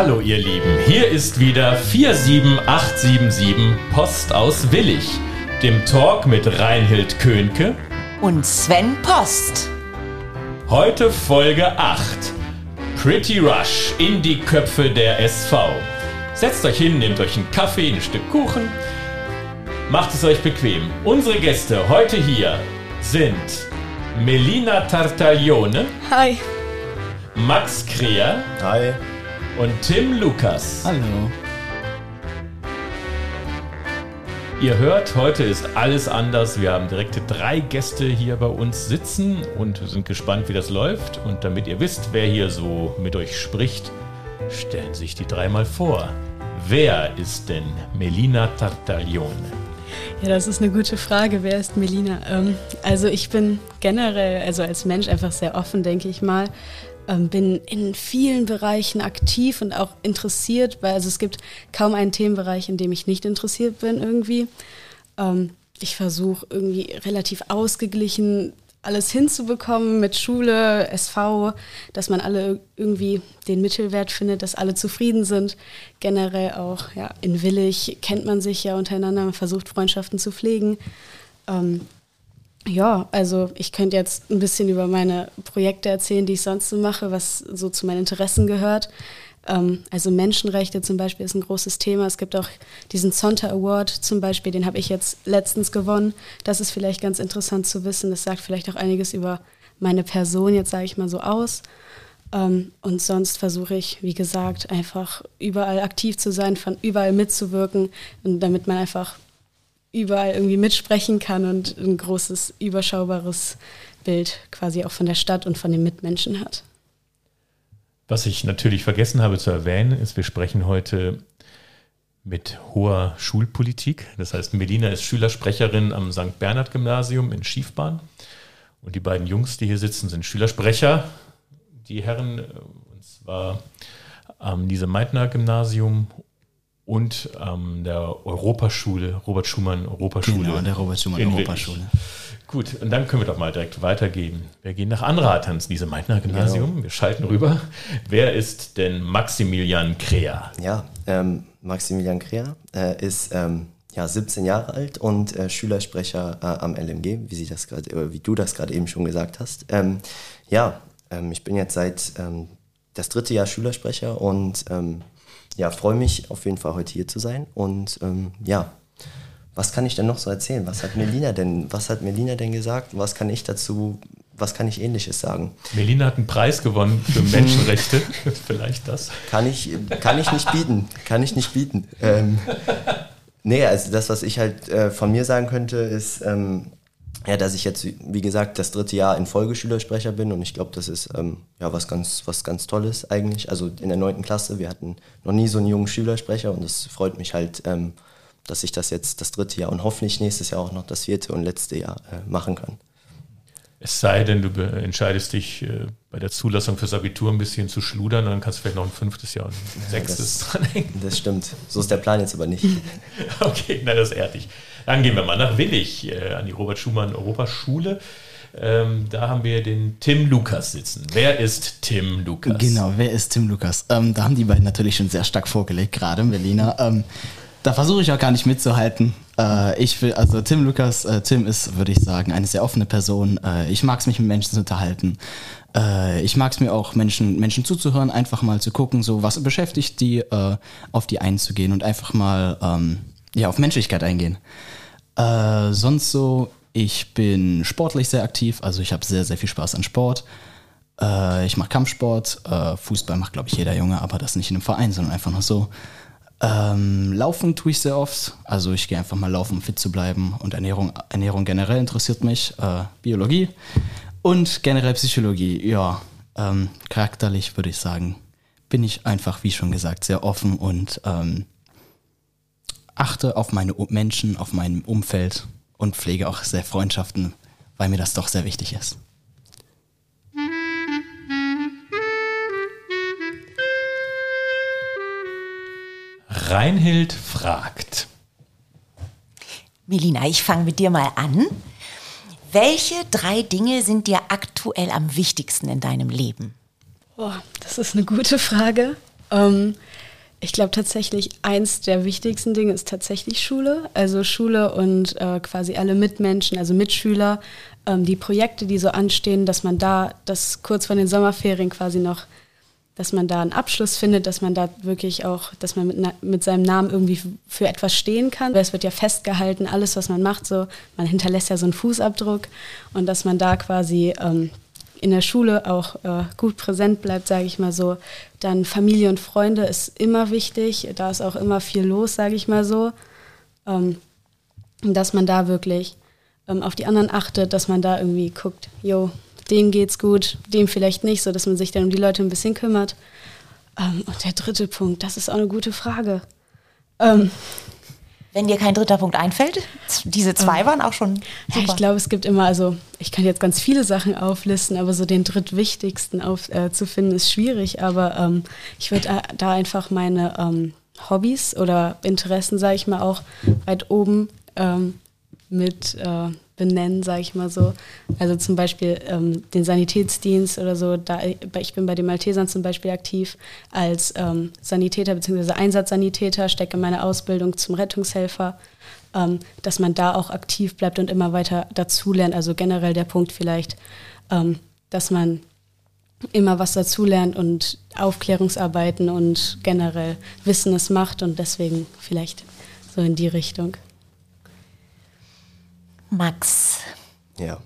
Hallo ihr Lieben, hier ist wieder 47877 Post aus Willig, dem Talk mit Reinhild Könke und Sven Post. Heute Folge 8. Pretty Rush in die Köpfe der SV. Setzt euch hin, nehmt euch einen Kaffee, ein Stück Kuchen, macht es euch bequem. Unsere Gäste heute hier sind Melina Tartaglione. Hi. Max Kreher. Hi. Und Tim Lukas. Hallo. Ihr hört, heute ist alles anders. Wir haben direkt drei Gäste hier bei uns sitzen und sind gespannt, wie das läuft. Und damit ihr wisst, wer hier so mit euch spricht, stellen sich die dreimal vor. Wer ist denn Melina Tartaglione? Ja, das ist eine gute Frage. Wer ist Melina? Ähm, also ich bin generell, also als Mensch einfach sehr offen, denke ich mal. Ähm, bin in vielen Bereichen aktiv und auch interessiert, weil also es gibt kaum einen Themenbereich, in dem ich nicht interessiert bin irgendwie. Ähm, ich versuche irgendwie relativ ausgeglichen alles hinzubekommen mit Schule, SV, dass man alle irgendwie den Mittelwert findet, dass alle zufrieden sind. Generell auch ja, in Willig kennt man sich ja untereinander, man versucht Freundschaften zu pflegen. Ähm, ja, also ich könnte jetzt ein bisschen über meine Projekte erzählen, die ich sonst so mache, was so zu meinen Interessen gehört. Ähm, also Menschenrechte zum Beispiel ist ein großes Thema. Es gibt auch diesen Zonta Award zum Beispiel, den habe ich jetzt letztens gewonnen. Das ist vielleicht ganz interessant zu wissen. Das sagt vielleicht auch einiges über meine Person, jetzt sage ich mal so aus. Ähm, und sonst versuche ich, wie gesagt, einfach überall aktiv zu sein, von überall mitzuwirken, damit man einfach überall irgendwie mitsprechen kann und ein großes, überschaubares Bild quasi auch von der Stadt und von den Mitmenschen hat. Was ich natürlich vergessen habe zu erwähnen, ist, wir sprechen heute mit hoher Schulpolitik. Das heißt, Melina ist Schülersprecherin am St. Bernhard Gymnasium in Schiefbahn. Und die beiden Jungs, die hier sitzen, sind Schülersprecher. Die Herren, äh, und zwar am Lise Meitner Gymnasium und ähm, der Europaschule, Robert Schumann Europaschule. Genau, der Robert Schumann Europaschule. Gut, und dann können wir doch mal direkt weitergehen. Wir gehen nach Anrat, ans Lise Meitner Gymnasium. Genau. Wir schalten rüber. Wer ist denn Maximilian Krea? Ja, ähm, Maximilian Krea äh, ist ähm, ja, 17 Jahre alt und äh, Schülersprecher äh, am LMG, wie, sie das grad, wie du das gerade eben schon gesagt hast. Ähm, ja, ähm, ich bin jetzt seit ähm, das dritte Jahr Schülersprecher und ja, freue mich auf jeden Fall heute hier zu sein. Und ähm, ja, was kann ich denn noch so erzählen? Was hat Melina denn, was hat Melina denn gesagt? Was kann ich dazu, was kann ich ähnliches sagen? Melina hat einen Preis gewonnen für Menschenrechte. Vielleicht das. Kann ich, kann ich nicht bieten. Kann ich nicht bieten. Ähm, nee, also das, was ich halt äh, von mir sagen könnte, ist, ähm, ja, dass ich jetzt, wie gesagt, das dritte Jahr in Folge Schülersprecher bin und ich glaube, das ist ähm, ja was ganz, was ganz Tolles eigentlich. Also in der neunten Klasse, wir hatten noch nie so einen jungen Schülersprecher und es freut mich halt, ähm, dass ich das jetzt das dritte Jahr und hoffentlich nächstes Jahr auch noch das vierte und letzte Jahr äh, machen kann. Es sei denn, du entscheidest dich äh, bei der Zulassung fürs Abitur ein bisschen zu schludern, dann kannst du vielleicht noch ein fünftes Jahr und ein sechstes das, dranhängen. Das stimmt. So ist der Plan jetzt aber nicht. okay, na, das ehrt dich. Dann gehen wir mal nach Willig, äh, an die Robert Schumann Europaschule. Ähm, da haben wir den Tim Lukas sitzen. Wer ist Tim Lukas? Genau, wer ist Tim Lukas? Ähm, da haben die beiden natürlich schon sehr stark vorgelegt, gerade Berliner. Ähm, da versuche ich auch gar nicht mitzuhalten. Äh, ich will, also Tim Lukas, äh, Tim ist, würde ich sagen, eine sehr offene Person. Äh, ich mag es mich mit Menschen zu unterhalten. Äh, ich mag es mir auch Menschen, Menschen zuzuhören, einfach mal zu gucken, so was beschäftigt die, äh, auf die einzugehen und einfach mal ähm, ja, auf Menschlichkeit eingehen. Äh, sonst so, ich bin sportlich sehr aktiv, also ich habe sehr, sehr viel Spaß an Sport. ich mache Kampfsport, Fußball macht, glaube ich, jeder Junge, aber das nicht in einem Verein, sondern einfach nur so. Ähm, laufen tue ich sehr oft. Also ich gehe einfach mal laufen, um fit zu bleiben. Und Ernährung, Ernährung generell interessiert mich. Äh, Biologie und generell Psychologie. Ja, ähm, charakterlich würde ich sagen, bin ich einfach, wie schon gesagt, sehr offen und ähm, achte auf meine Menschen, auf mein Umfeld und pflege auch sehr Freundschaften, weil mir das doch sehr wichtig ist. Reinhild fragt. Melina, ich fange mit dir mal an. Welche drei Dinge sind dir aktuell am wichtigsten in deinem Leben? Oh, das ist eine gute Frage. Ähm, ich glaube tatsächlich, eins der wichtigsten Dinge ist tatsächlich Schule. Also Schule und äh, quasi alle Mitmenschen, also Mitschüler, ähm, die Projekte, die so anstehen, dass man da das kurz vor den Sommerferien quasi noch, dass man da einen Abschluss findet, dass man da wirklich auch, dass man mit, mit seinem Namen irgendwie für etwas stehen kann. Es wird ja festgehalten, alles, was man macht, so, man hinterlässt ja so einen Fußabdruck und dass man da quasi ähm, in der Schule auch äh, gut präsent bleibt, sage ich mal so. Dann Familie und Freunde ist immer wichtig. Da ist auch immer viel los, sage ich mal so. Ähm, dass man da wirklich ähm, auf die anderen achtet, dass man da irgendwie guckt, jo, dem geht's gut, dem vielleicht nicht, so dass man sich dann um die Leute ein bisschen kümmert. Ähm, und der dritte Punkt, das ist auch eine gute Frage. Wenn dir kein dritter Punkt einfällt, diese zwei ähm, waren auch schon super. Ja, ich glaube, es gibt immer, also ich kann jetzt ganz viele Sachen auflisten, aber so den drittwichtigsten auf, äh, zu finden ist schwierig. Aber ähm, ich würde äh, da einfach meine ähm, Hobbys oder Interessen, sage ich mal, auch weit oben ähm, mit äh, benennen, sage ich mal so. Also zum Beispiel ähm, den Sanitätsdienst oder so. Da, ich bin bei den Maltesern zum Beispiel aktiv als ähm, Sanitäter bzw. Einsatzsanitäter, stecke meine Ausbildung zum Rettungshelfer, ähm, dass man da auch aktiv bleibt und immer weiter dazulernt. Also generell der Punkt vielleicht, ähm, dass man immer was dazulernt und Aufklärungsarbeiten und generell Wissen es macht und deswegen vielleicht so in die Richtung. Max. Ja.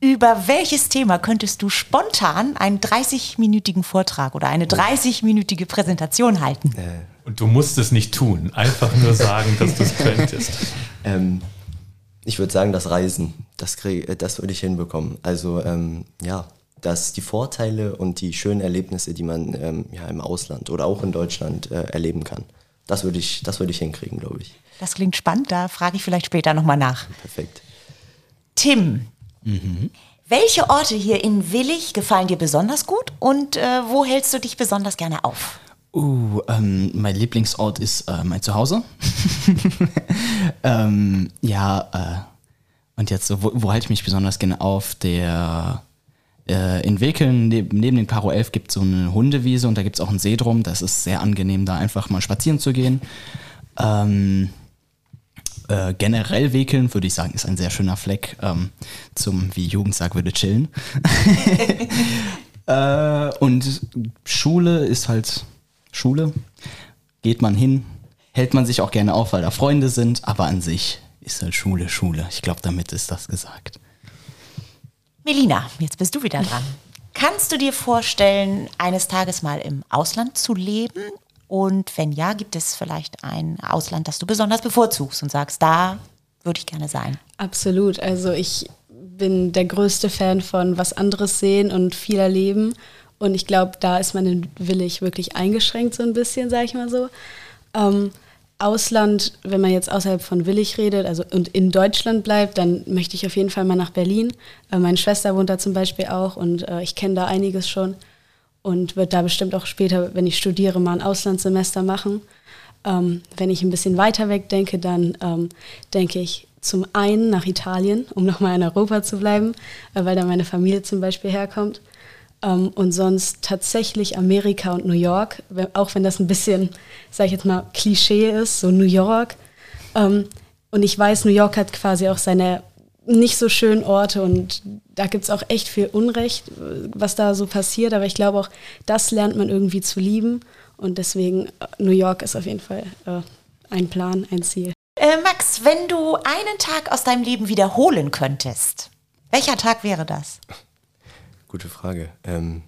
Über welches Thema könntest du spontan einen 30-minütigen Vortrag oder eine 30-minütige Präsentation halten? Äh. Und du musst es nicht tun, einfach nur sagen, dass du es könntest. Ähm, ich würde sagen, das Reisen, das, krieg, das würde ich hinbekommen. Also ähm, ja, dass die Vorteile und die schönen Erlebnisse, die man ähm, ja, im Ausland oder auch in Deutschland äh, erleben kann, das würde ich, das würd ich hinkriegen, glaube ich. Das klingt spannend, da frage ich vielleicht später nochmal nach. Perfekt. Tim, mhm. welche Orte hier in Willig gefallen dir besonders gut und äh, wo hältst du dich besonders gerne auf? Uh, ähm, mein Lieblingsort ist äh, mein Zuhause. ähm, ja, äh, und jetzt, wo, wo halte ich mich besonders gerne auf? Der äh, in Wekeln neben, neben den Karo 11 gibt es so eine Hundewiese und da gibt es auch einen See drum. Das ist sehr angenehm, da einfach mal spazieren zu gehen. Ähm, äh, generell Wekeln, würde ich sagen, ist ein sehr schöner Fleck ähm, zum, wie Jugend sagt, würde chillen. äh, und Schule ist halt Schule. Geht man hin, hält man sich auch gerne auf, weil da Freunde sind, aber an sich ist halt Schule Schule. Ich glaube, damit ist das gesagt. Melina, jetzt bist du wieder dran. Kannst du dir vorstellen, eines Tages mal im Ausland zu leben und wenn ja, gibt es vielleicht ein Ausland, das du besonders bevorzugst und sagst, da würde ich gerne sein? Absolut. Also ich bin der größte Fan von was anderes sehen und viel erleben. Und ich glaube, da ist man in Willig wirklich eingeschränkt so ein bisschen, sage ich mal so. Ähm, Ausland, wenn man jetzt außerhalb von Willig redet, also und in Deutschland bleibt, dann möchte ich auf jeden Fall mal nach Berlin. Äh, meine Schwester wohnt da zum Beispiel auch und äh, ich kenne da einiges schon und wird da bestimmt auch später, wenn ich studiere, mal ein Auslandssemester machen. Ähm, wenn ich ein bisschen weiter weg denke, dann ähm, denke ich zum einen nach Italien, um nochmal in Europa zu bleiben, äh, weil da meine Familie zum Beispiel herkommt. Ähm, und sonst tatsächlich Amerika und New York, auch wenn das ein bisschen, sag ich jetzt mal, Klischee ist, so New York. Ähm, und ich weiß, New York hat quasi auch seine nicht so schönen Orte und da gibt es auch echt viel Unrecht, was da so passiert. Aber ich glaube auch, das lernt man irgendwie zu lieben. Und deswegen, äh, New York ist auf jeden Fall äh, ein Plan, ein Ziel. Äh, Max, wenn du einen Tag aus deinem Leben wiederholen könntest, welcher Tag wäre das? Gute Frage. Ähm,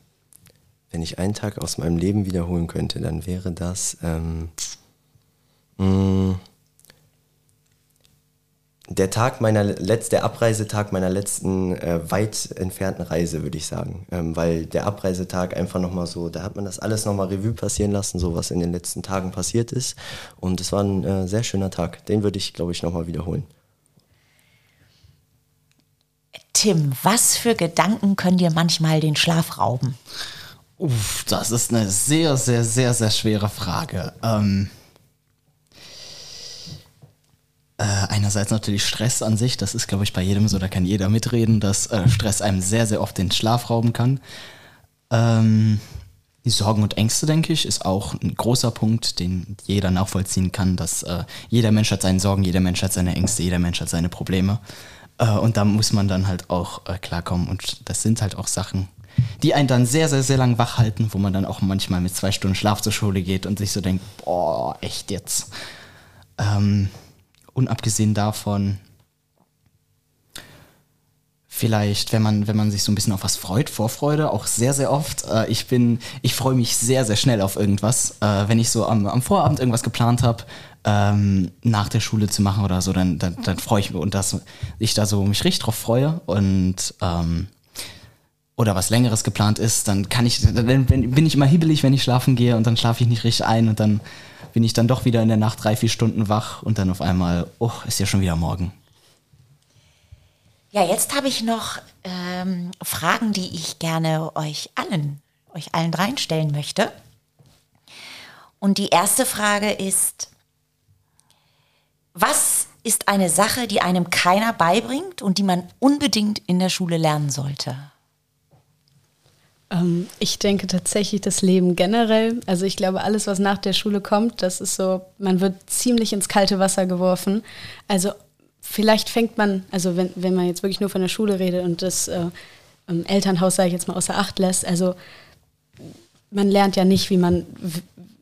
wenn ich einen Tag aus meinem Leben wiederholen könnte, dann wäre das. Ähm, mh, mm, der Tag meiner der Abreisetag meiner letzten äh, weit entfernten Reise, würde ich sagen. Ähm, weil der Abreisetag einfach nochmal so, da hat man das alles nochmal Revue passieren lassen, so was in den letzten Tagen passiert ist. Und es war ein äh, sehr schöner Tag. Den würde ich, glaube ich, nochmal wiederholen. Tim, was für Gedanken können dir manchmal den Schlaf rauben? Uff, das ist eine sehr, sehr, sehr, sehr schwere Frage. Ähm äh, einerseits natürlich Stress an sich, das ist, glaube ich, bei jedem so, da kann jeder mitreden, dass äh, Stress einem sehr, sehr oft den Schlaf rauben kann. Ähm, die Sorgen und Ängste, denke ich, ist auch ein großer Punkt, den jeder nachvollziehen kann, dass äh, jeder Mensch hat seine Sorgen, jeder Mensch hat seine Ängste, jeder Mensch hat seine Probleme. Äh, und da muss man dann halt auch äh, klarkommen. Und das sind halt auch Sachen, die einen dann sehr, sehr, sehr lang wach halten, wo man dann auch manchmal mit zwei Stunden Schlaf zur Schule geht und sich so denkt, boah, echt jetzt. Ähm, unabgesehen davon, vielleicht, wenn man, wenn man sich so ein bisschen auf was freut, Vorfreude, auch sehr, sehr oft. Äh, ich bin, ich freue mich sehr, sehr schnell auf irgendwas. Äh, wenn ich so am, am Vorabend irgendwas geplant habe, ähm, nach der Schule zu machen oder so, dann, dann, dann freue ich mich und dass ich da so mich richtig drauf freue und ähm, oder was längeres geplant ist, dann kann ich, dann bin ich immer hibbelig, wenn ich schlafen gehe und dann schlafe ich nicht richtig ein und dann bin ich dann doch wieder in der Nacht drei, vier Stunden wach und dann auf einmal, oh, ist ja schon wieder morgen. Ja, jetzt habe ich noch ähm, Fragen, die ich gerne euch allen, euch allen dreien stellen möchte. Und die erste Frage ist, was ist eine Sache, die einem keiner beibringt und die man unbedingt in der Schule lernen sollte? Ähm, ich denke tatsächlich das Leben generell. Also ich glaube, alles, was nach der Schule kommt, das ist so, man wird ziemlich ins kalte Wasser geworfen. Also vielleicht fängt man, also wenn, wenn man jetzt wirklich nur von der Schule redet und das äh, Elternhaus, sage ich jetzt mal, außer Acht lässt, also man lernt ja nicht, wie man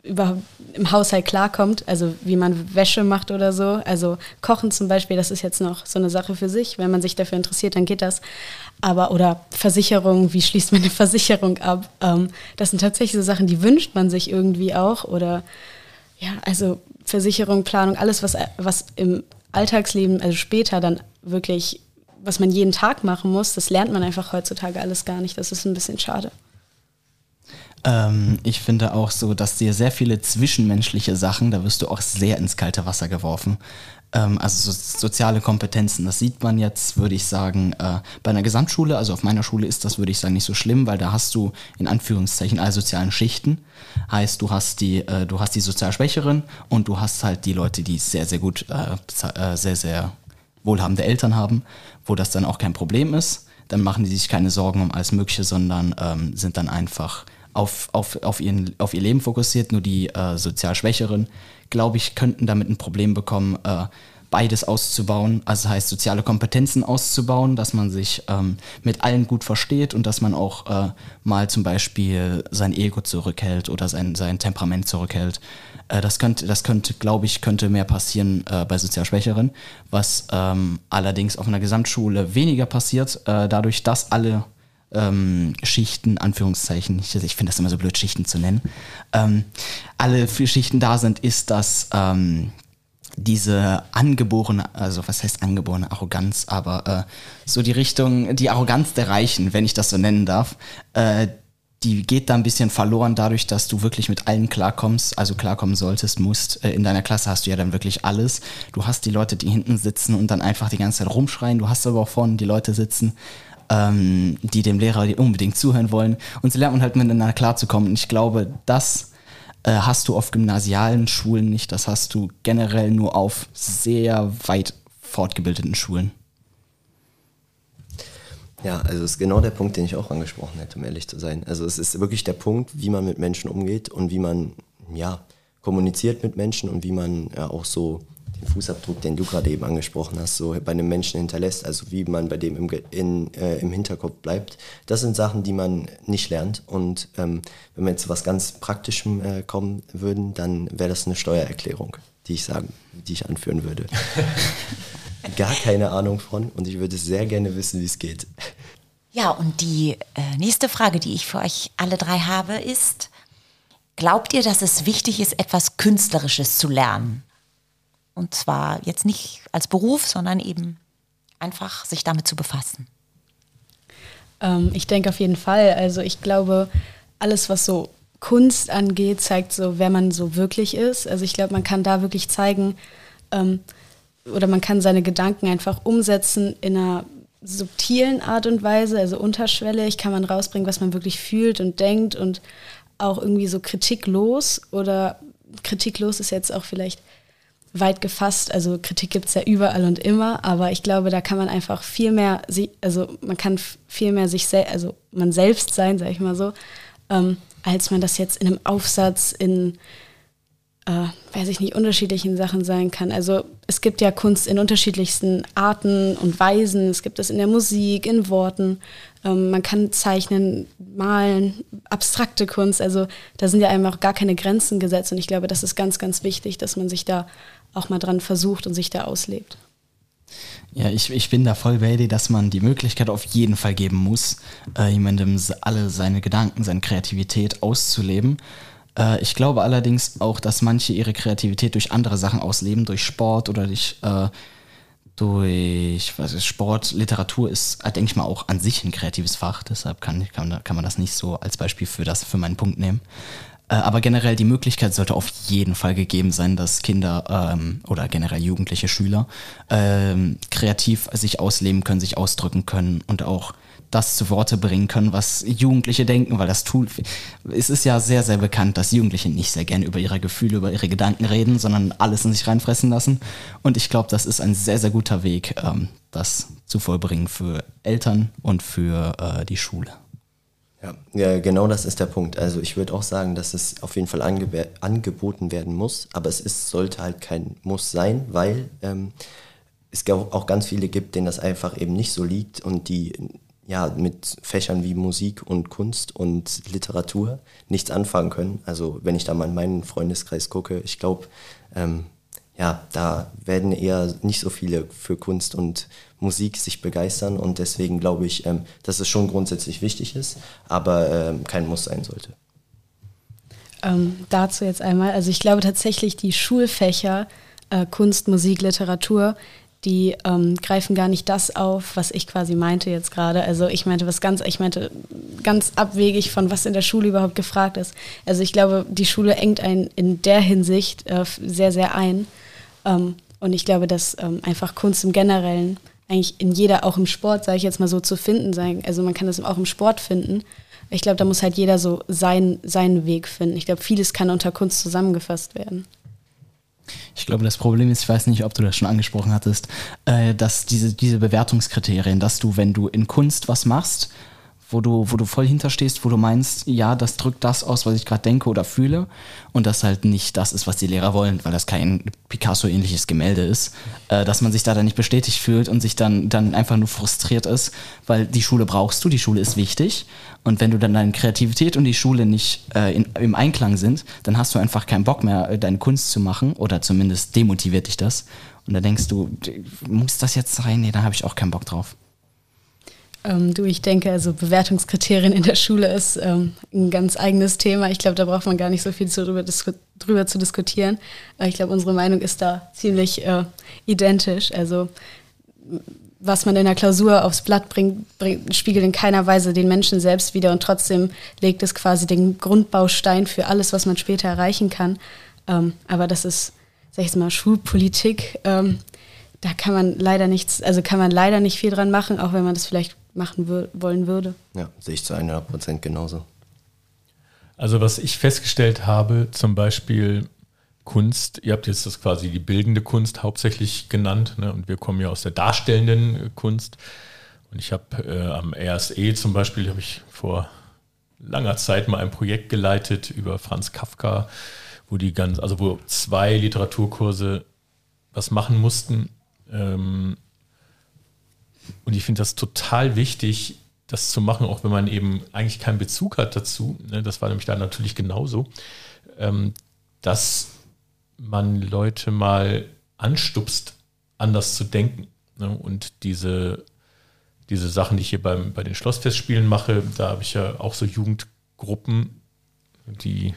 über, im Haushalt klarkommt, also wie man Wäsche macht oder so. Also Kochen zum Beispiel, das ist jetzt noch so eine Sache für sich. Wenn man sich dafür interessiert, dann geht das. Aber oder Versicherung, wie schließt man eine Versicherung ab? Ähm, das sind tatsächlich so Sachen, die wünscht man sich irgendwie auch. Oder ja, also Versicherung, Planung, alles, was, was im Alltagsleben, also später dann wirklich, was man jeden Tag machen muss, das lernt man einfach heutzutage alles gar nicht. Das ist ein bisschen schade. Ähm, ich finde auch so, dass dir sehr viele zwischenmenschliche Sachen, da wirst du auch sehr ins kalte Wasser geworfen. Ähm, also so, soziale Kompetenzen, das sieht man jetzt, würde ich sagen, äh, bei einer Gesamtschule, also auf meiner Schule ist das, würde ich sagen, nicht so schlimm, weil da hast du in Anführungszeichen alle sozialen Schichten. Heißt, du hast die, äh, du hast die sozial Schwächeren und du hast halt die Leute, die sehr, sehr gut, äh, äh sehr, sehr wohlhabende Eltern haben, wo das dann auch kein Problem ist. Dann machen die sich keine Sorgen um alles Mögliche, sondern ähm, sind dann einfach auf, auf, auf, ihren, auf ihr Leben fokussiert. Nur die äh, sozial Schwächeren, glaube ich, könnten damit ein Problem bekommen, äh, beides auszubauen. Also das heißt, soziale Kompetenzen auszubauen, dass man sich ähm, mit allen gut versteht und dass man auch äh, mal zum Beispiel sein Ego zurückhält oder sein, sein Temperament zurückhält. Äh, das könnte, das könnte, glaube ich, könnte mehr passieren äh, bei sozial Schwächeren, was ähm, allerdings auf einer Gesamtschule weniger passiert, äh, dadurch, dass alle ähm, Schichten, Anführungszeichen, ich, ich finde das immer so blöd, Schichten zu nennen, ähm, alle vier Schichten da sind, ist, dass ähm, diese angeborene, also was heißt angeborene Arroganz, aber äh, so die Richtung, die Arroganz der Reichen, wenn ich das so nennen darf, äh, die geht da ein bisschen verloren dadurch, dass du wirklich mit allen klarkommst, also klarkommen solltest, musst. Äh, in deiner Klasse hast du ja dann wirklich alles. Du hast die Leute, die hinten sitzen und dann einfach die ganze Zeit rumschreien. Du hast aber auch vorne die Leute sitzen, ähm, die dem Lehrer unbedingt zuhören wollen. Und so lernt man halt miteinander klarzukommen. Und ich glaube, das äh, hast du auf gymnasialen Schulen nicht. Das hast du generell nur auf sehr weit fortgebildeten Schulen. Ja, also es ist genau der Punkt, den ich auch angesprochen hätte, um ehrlich zu sein. Also es ist wirklich der Punkt, wie man mit Menschen umgeht und wie man ja kommuniziert mit Menschen und wie man ja auch so den Fußabdruck, den du gerade eben angesprochen hast, so bei einem Menschen hinterlässt, also wie man bei dem im, in, äh, im Hinterkopf bleibt. Das sind Sachen, die man nicht lernt. Und ähm, wenn wir jetzt zu was ganz Praktischem äh, kommen würden, dann wäre das eine Steuererklärung, die ich sagen, die ich anführen würde. Gar keine Ahnung von und ich würde sehr gerne wissen, wie es geht. Ja, und die äh, nächste Frage, die ich für euch alle drei habe, ist, glaubt ihr, dass es wichtig ist, etwas Künstlerisches zu lernen? Und zwar jetzt nicht als Beruf, sondern eben einfach sich damit zu befassen. Ähm, ich denke auf jeden Fall. Also ich glaube, alles, was so Kunst angeht, zeigt so, wer man so wirklich ist. Also ich glaube, man kann da wirklich zeigen, ähm, oder man kann seine Gedanken einfach umsetzen in einer subtilen Art und Weise, also unterschwellig kann man rausbringen, was man wirklich fühlt und denkt und auch irgendwie so kritiklos oder kritiklos ist jetzt auch vielleicht weit gefasst. Also Kritik gibt es ja überall und immer, aber ich glaube, da kann man einfach viel mehr, also man kann viel mehr sich selbst, also man selbst sein, sag ich mal so, ähm, als man das jetzt in einem Aufsatz in äh, weiß ich nicht, unterschiedlichen Sachen sein kann. Also es gibt ja Kunst in unterschiedlichsten Arten und Weisen. Es gibt es in der Musik, in Worten. Ähm, man kann zeichnen, malen, abstrakte Kunst. Also da sind ja einfach gar keine Grenzen gesetzt. Und ich glaube, das ist ganz, ganz wichtig, dass man sich da auch mal dran versucht und sich da auslebt. Ja, ich, ich bin da voll bei dir, dass man die Möglichkeit auf jeden Fall geben muss, äh, jemandem alle seine Gedanken, seine Kreativität auszuleben. Äh, ich glaube allerdings auch, dass manche ihre Kreativität durch andere Sachen ausleben, durch Sport oder durch, äh, durch was ist, Sport. Literatur ist, äh, denke ich mal, auch an sich ein kreatives Fach. Deshalb kann, kann, kann man das nicht so als Beispiel für, das, für meinen Punkt nehmen. Äh, aber generell die Möglichkeit sollte auf jeden Fall gegeben sein, dass Kinder ähm, oder generell jugendliche Schüler ähm, kreativ sich ausleben können, sich ausdrücken können und auch das zu Worte bringen können, was Jugendliche denken, weil das tut, es ist ja sehr, sehr bekannt, dass Jugendliche nicht sehr gerne über ihre Gefühle, über ihre Gedanken reden, sondern alles in sich reinfressen lassen. Und ich glaube, das ist ein sehr, sehr guter Weg, ähm, das zu vollbringen für Eltern und für äh, die Schule. Ja, ja, genau das ist der Punkt. Also ich würde auch sagen, dass es auf jeden Fall angeb angeboten werden muss, aber es ist, sollte halt kein Muss sein, weil ähm, es auch ganz viele gibt, denen das einfach eben nicht so liegt und die ja, mit Fächern wie Musik und Kunst und Literatur nichts anfangen können. Also wenn ich da mal in meinen Freundeskreis gucke, ich glaube, ähm, ja, da werden eher nicht so viele für Kunst und Musik sich begeistern und deswegen glaube ich, ähm, dass es schon grundsätzlich wichtig ist, aber ähm, kein Muss sein sollte. Ähm, dazu jetzt einmal, also ich glaube tatsächlich, die Schulfächer äh, Kunst, Musik, Literatur, die ähm, greifen gar nicht das auf, was ich quasi meinte jetzt gerade. Also ich meinte was ganz, ich meinte ganz abwegig von was in der Schule überhaupt gefragt ist. Also ich glaube, die Schule engt einen in der Hinsicht äh, sehr, sehr ein. Ähm, und ich glaube, dass ähm, einfach Kunst im Generellen eigentlich in jeder, auch im Sport, sage ich jetzt mal so, zu finden sein. Also man kann das auch im Sport finden. Ich glaube, da muss halt jeder so sein, seinen Weg finden. Ich glaube, vieles kann unter Kunst zusammengefasst werden. Ich glaube, das Problem ist, ich weiß nicht, ob du das schon angesprochen hattest, äh, dass diese, diese Bewertungskriterien, dass du, wenn du in Kunst was machst, wo du, wo du voll hinterstehst, wo du meinst, ja, das drückt das aus, was ich gerade denke oder fühle und das halt nicht das ist, was die Lehrer wollen, weil das kein Picasso-ähnliches Gemälde ist, äh, dass man sich da dann nicht bestätigt fühlt und sich dann, dann einfach nur frustriert ist, weil die Schule brauchst du, die Schule ist wichtig und wenn du dann deine Kreativität und die Schule nicht äh, in, im Einklang sind, dann hast du einfach keinen Bock mehr, äh, deine Kunst zu machen oder zumindest demotiviert dich das und dann denkst du, muss das jetzt sein? Nee, da habe ich auch keinen Bock drauf. Ähm, du, ich denke, also Bewertungskriterien in der Schule ist ähm, ein ganz eigenes Thema. Ich glaube, da braucht man gar nicht so viel zu, drüber, drüber, zu diskutieren. Äh, ich glaube, unsere Meinung ist da ziemlich äh, identisch. Also was man in der Klausur aufs Blatt bringt, bringt, spiegelt in keiner Weise den Menschen selbst wider und trotzdem legt es quasi den Grundbaustein für alles, was man später erreichen kann. Ähm, aber das ist, sag ich jetzt mal, Schulpolitik. Ähm, da kann man leider nichts, also kann man leider nicht viel dran machen, auch wenn man das vielleicht machen wür wollen würde. Ja, sehe ich zu 100 Prozent genauso. Also was ich festgestellt habe, zum Beispiel Kunst, ihr habt jetzt das quasi die bildende Kunst hauptsächlich genannt ne, und wir kommen ja aus der darstellenden Kunst. Und ich habe äh, am RSE zum Beispiel, habe ich vor langer Zeit mal ein Projekt geleitet über Franz Kafka, wo die ganz, also wo zwei Literaturkurse was machen mussten. Ähm, und ich finde das total wichtig, das zu machen, auch wenn man eben eigentlich keinen Bezug hat dazu. Ne? Das war nämlich da natürlich genauso, ähm, dass man Leute mal anstupst, anders zu denken. Ne? Und diese, diese Sachen, die ich hier beim, bei den Schlossfestspielen mache, da habe ich ja auch so Jugendgruppen, die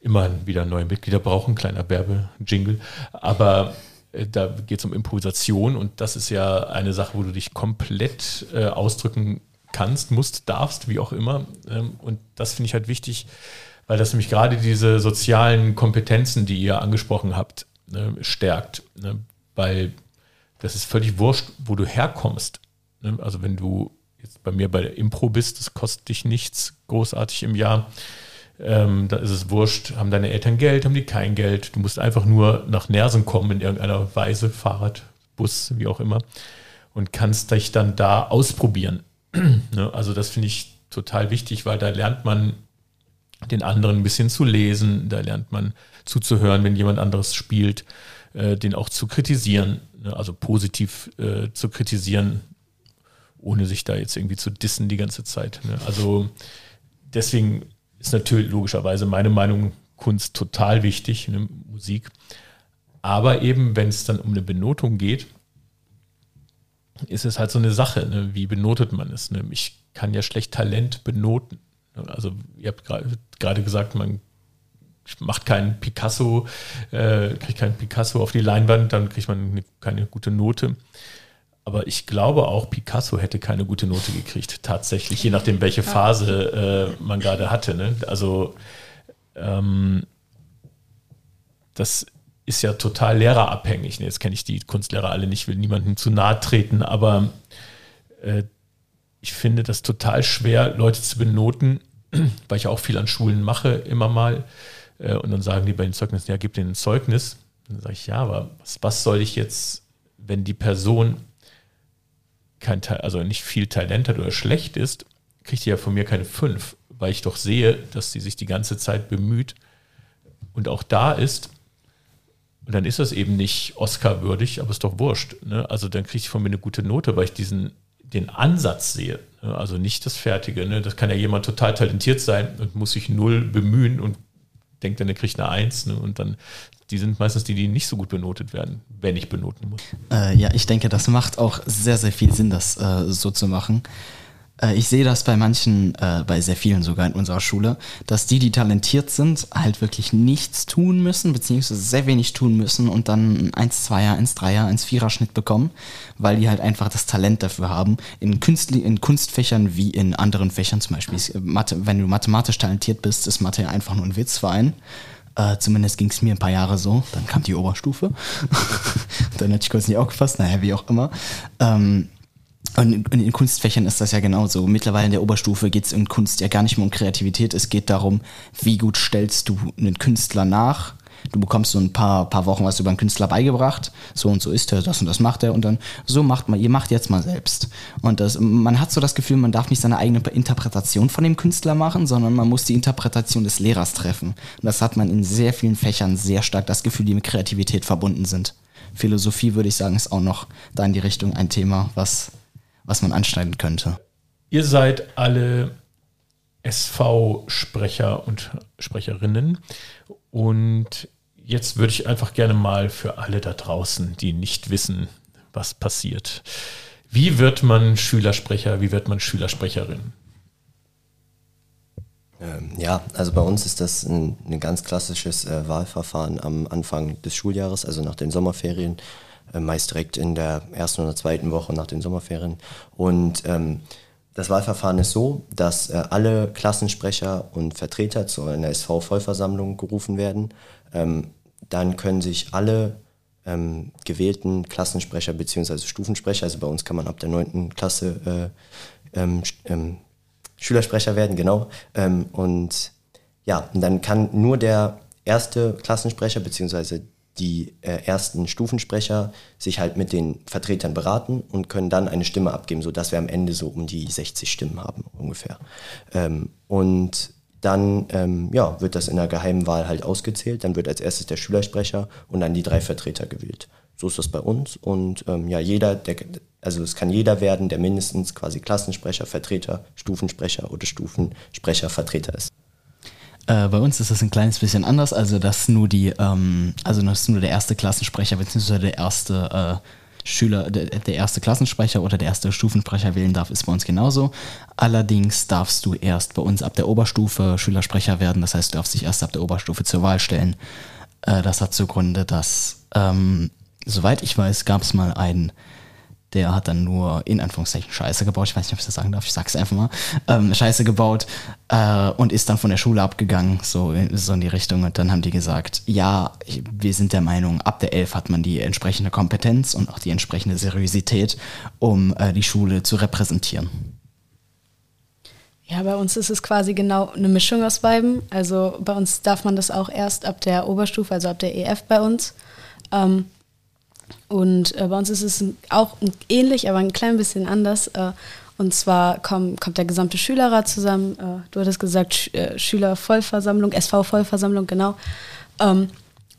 immer wieder neue Mitglieder brauchen, kleiner Werbejingle. Aber da geht es um Improvisation und das ist ja eine Sache, wo du dich komplett äh, ausdrücken kannst, musst, darfst, wie auch immer. Ähm, und das finde ich halt wichtig, weil das nämlich gerade diese sozialen Kompetenzen, die ihr angesprochen habt, ne, stärkt. Ne? Weil das ist völlig wurscht, wo du herkommst. Ne? Also wenn du jetzt bei mir bei der Impro bist, das kostet dich nichts großartig im Jahr ähm, da ist es wurscht, haben deine Eltern Geld, haben die kein Geld. Du musst einfach nur nach Nersen kommen in irgendeiner Weise, Fahrrad, Bus, wie auch immer, und kannst dich dann da ausprobieren. ne? Also das finde ich total wichtig, weil da lernt man den anderen ein bisschen zu lesen, da lernt man zuzuhören, wenn jemand anderes spielt, äh, den auch zu kritisieren, ne? also positiv äh, zu kritisieren, ohne sich da jetzt irgendwie zu dissen die ganze Zeit. Ne? Also deswegen ist natürlich logischerweise meine Meinung Kunst total wichtig, ne? Musik. Aber eben, wenn es dann um eine Benotung geht, ist es halt so eine Sache, ne? wie benotet man es. Ne? Ich kann ja schlecht Talent benoten. Also ihr habt gerade gesagt, man macht keinen Picasso, äh, kriegt keinen Picasso auf die Leinwand, dann kriegt man eine, keine gute Note. Aber ich glaube auch, Picasso hätte keine gute Note gekriegt, tatsächlich, je nachdem, welche Phase äh, man gerade hatte. Ne? Also ähm, das ist ja total lehrerabhängig. Jetzt kenne ich die Kunstlehrer alle nicht, will niemandem zu nahe treten, aber äh, ich finde das total schwer, Leute zu benoten, weil ich auch viel an Schulen mache, immer mal. Äh, und dann sagen die bei den Zeugnissen, ja, gib denen ein Zeugnis. dann sage ich, ja, aber was, was soll ich jetzt, wenn die Person kein also nicht viel Talent hat oder schlecht ist, kriegt die ja von mir keine fünf, weil ich doch sehe, dass sie sich die ganze Zeit bemüht und auch da ist. Und dann ist das eben nicht Oscar-würdig, aber ist doch wurscht. Ne? Also dann kriege ich von mir eine gute Note, weil ich diesen den Ansatz sehe. Ne? Also nicht das Fertige. Ne? Das kann ja jemand total talentiert sein und muss sich null bemühen und denkt dann, er kriegt eine Eins. Ne? Und dann, die sind meistens die, die nicht so gut benotet werden, wenn ich benoten muss. Äh, ja, ich denke, das macht auch sehr, sehr viel Sinn, das äh, so zu machen. Äh, ich sehe das bei manchen, äh, bei sehr vielen sogar in unserer Schule, dass die, die talentiert sind, halt wirklich nichts tun müssen, beziehungsweise sehr wenig tun müssen und dann ein 1-2er, 1-3er, 1-4er Schnitt bekommen, weil die halt einfach das Talent dafür haben. In, Künstli in Kunstfächern wie in anderen Fächern, zum Beispiel Mathe, wenn du mathematisch talentiert bist, ist Mathe einfach nur ein Witz für einen. Äh, zumindest ging es mir ein paar Jahre so. Dann kam die Oberstufe. dann hätte ich kurz nicht aufgefasst, naja, wie auch immer. Ähm, und in, Kunstfächern ist das ja genauso. Mittlerweile in der Oberstufe geht es in Kunst ja gar nicht mehr um Kreativität. Es geht darum, wie gut stellst du einen Künstler nach. Du bekommst so ein paar, paar Wochen was über einen Künstler beigebracht. So und so ist er, das und das macht er. Und dann, so macht man, ihr macht jetzt mal selbst. Und das, man hat so das Gefühl, man darf nicht seine eigene Interpretation von dem Künstler machen, sondern man muss die Interpretation des Lehrers treffen. Und das hat man in sehr vielen Fächern sehr stark das Gefühl, die mit Kreativität verbunden sind. Philosophie, würde ich sagen, ist auch noch da in die Richtung ein Thema, was was man anschneiden könnte. Ihr seid alle SV-Sprecher und Sprecherinnen. Und jetzt würde ich einfach gerne mal für alle da draußen, die nicht wissen, was passiert. Wie wird man Schülersprecher, wie wird man Schülersprecherin? Ähm, ja, also bei uns ist das ein, ein ganz klassisches äh, Wahlverfahren am Anfang des Schuljahres, also nach den Sommerferien. Äh, meist direkt in der ersten oder zweiten Woche nach den Sommerferien. Und ähm, das Wahlverfahren ist so, dass äh, alle Klassensprecher und Vertreter zu einer SV-Vollversammlung gerufen werden. Ähm, dann können sich alle ähm, gewählten Klassensprecher bzw. Stufensprecher, also bei uns kann man ab der 9. Klasse äh, ähm, ähm, Schülersprecher werden, genau. Ähm, und ja, und dann kann nur der erste Klassensprecher bzw die äh, ersten Stufensprecher sich halt mit den Vertretern beraten und können dann eine Stimme abgeben, sodass wir am Ende so um die 60 Stimmen haben ungefähr. Ähm, und dann ähm, ja, wird das in der geheimen Wahl halt ausgezählt. Dann wird als erstes der Schülersprecher und dann die drei Vertreter gewählt. So ist das bei uns. Und ähm, ja, jeder, der, also es kann jeder werden, der mindestens quasi Klassensprecher, Vertreter, Stufensprecher oder Stufensprecher, Vertreter ist. Äh, bei uns ist das ein kleines bisschen anders, also dass nur die, ähm, also dass nur der erste Klassensprecher bzw. der erste äh, Schüler, der, erste Klassensprecher oder der erste Stufensprecher wählen darf, ist bei uns genauso. Allerdings darfst du erst bei uns ab der Oberstufe Schülersprecher werden, das heißt, du darfst dich erst ab der Oberstufe zur Wahl stellen. Äh, das hat zugrunde, dass, ähm, soweit ich weiß, gab es mal einen der hat dann nur in Anführungszeichen Scheiße gebaut. Ich weiß nicht, ob ich das sagen darf, ich sag's einfach mal. Ähm, Scheiße gebaut äh, und ist dann von der Schule abgegangen, so, so in die Richtung. Und dann haben die gesagt, ja, wir sind der Meinung, ab der 11 hat man die entsprechende Kompetenz und auch die entsprechende Seriosität, um äh, die Schule zu repräsentieren. Ja, bei uns ist es quasi genau eine Mischung aus beiden. Also bei uns darf man das auch erst ab der Oberstufe, also ab der EF bei uns. Ähm, und äh, bei uns ist es auch ähnlich, aber ein klein bisschen anders. Äh, Und zwar komm, kommt der gesamte Schülerrat zusammen. Äh, du hattest gesagt, Sch äh, Schülervollversammlung, SV-Vollversammlung, genau. Ähm,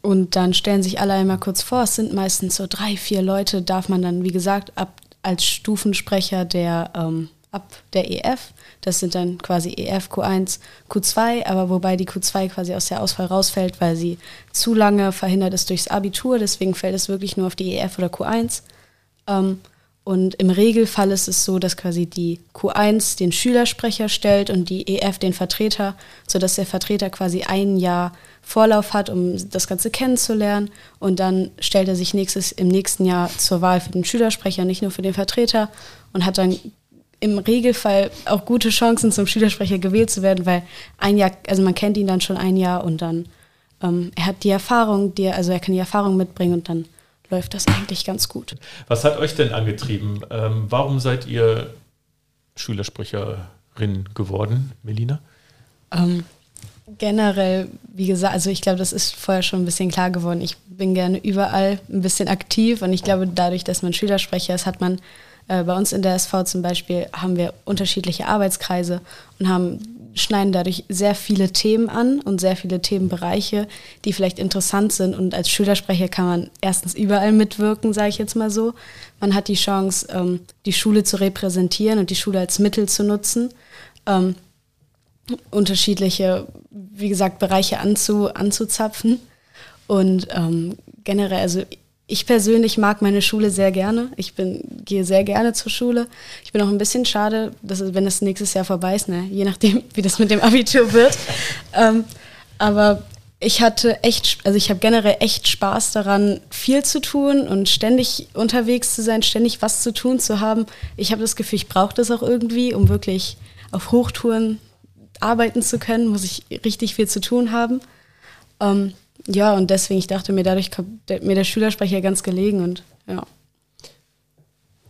und dann stellen sich alle einmal kurz vor. Es sind meistens so drei, vier Leute, darf man dann, wie gesagt, ab als Stufensprecher der, ähm, ab der EF. Das sind dann quasi EF, Q1, Q2, aber wobei die Q2 quasi aus der Auswahl rausfällt, weil sie zu lange verhindert ist durchs Abitur. Deswegen fällt es wirklich nur auf die EF oder Q1. Ähm, und im Regelfall ist es so, dass quasi die Q1 den Schülersprecher stellt und die EF den Vertreter, sodass der Vertreter quasi ein Jahr Vorlauf hat, um das Ganze kennenzulernen. Und dann stellt er sich nächstes, im nächsten Jahr zur Wahl für den Schülersprecher, nicht nur für den Vertreter und hat dann im Regelfall auch gute Chancen, zum Schülersprecher gewählt zu werden, weil ein Jahr, also man kennt ihn dann schon ein Jahr und dann ähm, er hat die Erfahrung, die er, also er kann die Erfahrung mitbringen und dann läuft das eigentlich ganz gut. Was hat euch denn angetrieben? Ähm, warum seid ihr Schülersprecherin geworden, Melina? Ähm, generell, wie gesagt, also ich glaube, das ist vorher schon ein bisschen klar geworden. Ich bin gerne überall ein bisschen aktiv und ich glaube, dadurch, dass man Schülersprecher ist, hat man äh, bei uns in der SV zum Beispiel haben wir unterschiedliche Arbeitskreise und haben schneiden dadurch sehr viele Themen an und sehr viele Themenbereiche, die vielleicht interessant sind. Und als Schülersprecher kann man erstens überall mitwirken, sage ich jetzt mal so. Man hat die Chance, ähm, die Schule zu repräsentieren und die Schule als Mittel zu nutzen. Ähm, unterschiedliche, wie gesagt, Bereiche anzu, anzuzapfen. Und ähm, generell, also ich persönlich mag meine Schule sehr gerne. Ich bin, gehe sehr gerne zur Schule. Ich bin auch ein bisschen schade, dass, wenn das nächstes Jahr vorbei ist, ne? je nachdem, wie das mit dem Abitur wird. ähm, aber ich hatte echt, also ich habe generell echt Spaß daran, viel zu tun und ständig unterwegs zu sein, ständig was zu tun zu haben. Ich habe das Gefühl, ich brauche das auch irgendwie, um wirklich auf Hochtouren arbeiten zu können, muss ich richtig viel zu tun haben. Ähm, ja, und deswegen, ich dachte mir, dadurch kommt mir der Schülersprecher ganz gelegen und ja.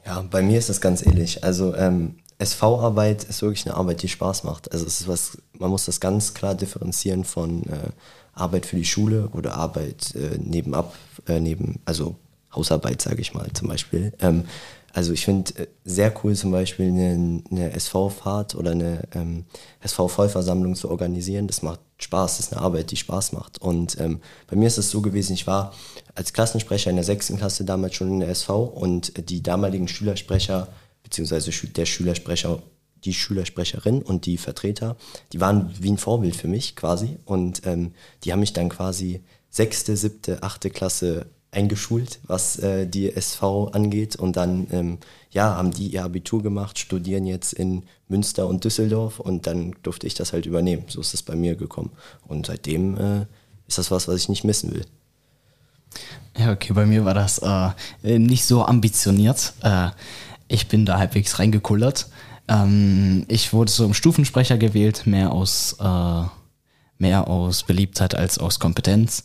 Ja, bei mir ist das ganz ähnlich. Also ähm, SV-Arbeit ist wirklich eine Arbeit, die Spaß macht. Also es ist was, man muss das ganz klar differenzieren von äh, Arbeit für die Schule oder Arbeit äh, nebenab, äh, neben, also Hausarbeit, sage ich mal zum Beispiel. Ähm, also ich finde äh, sehr cool zum Beispiel eine, eine SV-Fahrt oder eine ähm, SV-Vollversammlung zu organisieren. Das macht Spaß, das ist eine Arbeit, die Spaß macht. Und ähm, bei mir ist es so gewesen, ich war als Klassensprecher in der sechsten Klasse damals schon in der SV und die damaligen Schülersprecher, beziehungsweise der Schülersprecher, die Schülersprecherin und die Vertreter, die waren wie ein Vorbild für mich quasi. Und ähm, die haben mich dann quasi sechste, siebte, achte Klasse eingeschult, was äh, die SV angeht. Und dann ähm, ja, haben die ihr Abitur gemacht, studieren jetzt in Münster und Düsseldorf und dann durfte ich das halt übernehmen. So ist es bei mir gekommen. Und seitdem äh, ist das was, was ich nicht missen will. Ja, okay, bei mir war das äh, nicht so ambitioniert. Äh, ich bin da halbwegs reingekullert. Ähm, ich wurde so im Stufensprecher gewählt, mehr aus, äh, mehr aus Beliebtheit als aus Kompetenz.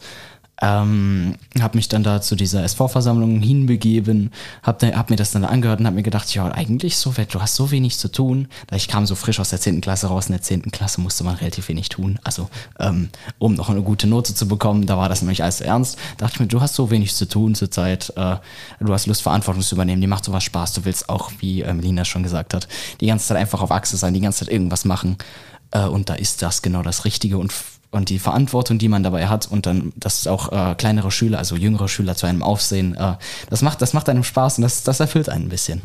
Ähm, habe mich dann da zu dieser SV-Versammlung hinbegeben, habe hab mir das dann angehört und habe mir gedacht, ja, eigentlich so, du hast so wenig zu tun. Ich kam so frisch aus der 10. Klasse raus, in der 10. Klasse musste man relativ wenig tun. Also, ähm, um noch eine gute Note zu bekommen, da war das nämlich alles ernst. Da dachte ich mir, du hast so wenig zu tun zurzeit, äh, du hast Lust, Verantwortung zu übernehmen, dir macht sowas Spaß, du willst auch, wie äh, Melina schon gesagt hat, die ganze Zeit einfach auf Achse sein, die ganze Zeit irgendwas machen. Äh, und da ist das genau das Richtige und und die Verantwortung, die man dabei hat und dann, dass auch äh, kleinere Schüler, also jüngere Schüler zu einem aufsehen, äh, das macht, das macht einem Spaß und das, das erfüllt einen ein bisschen.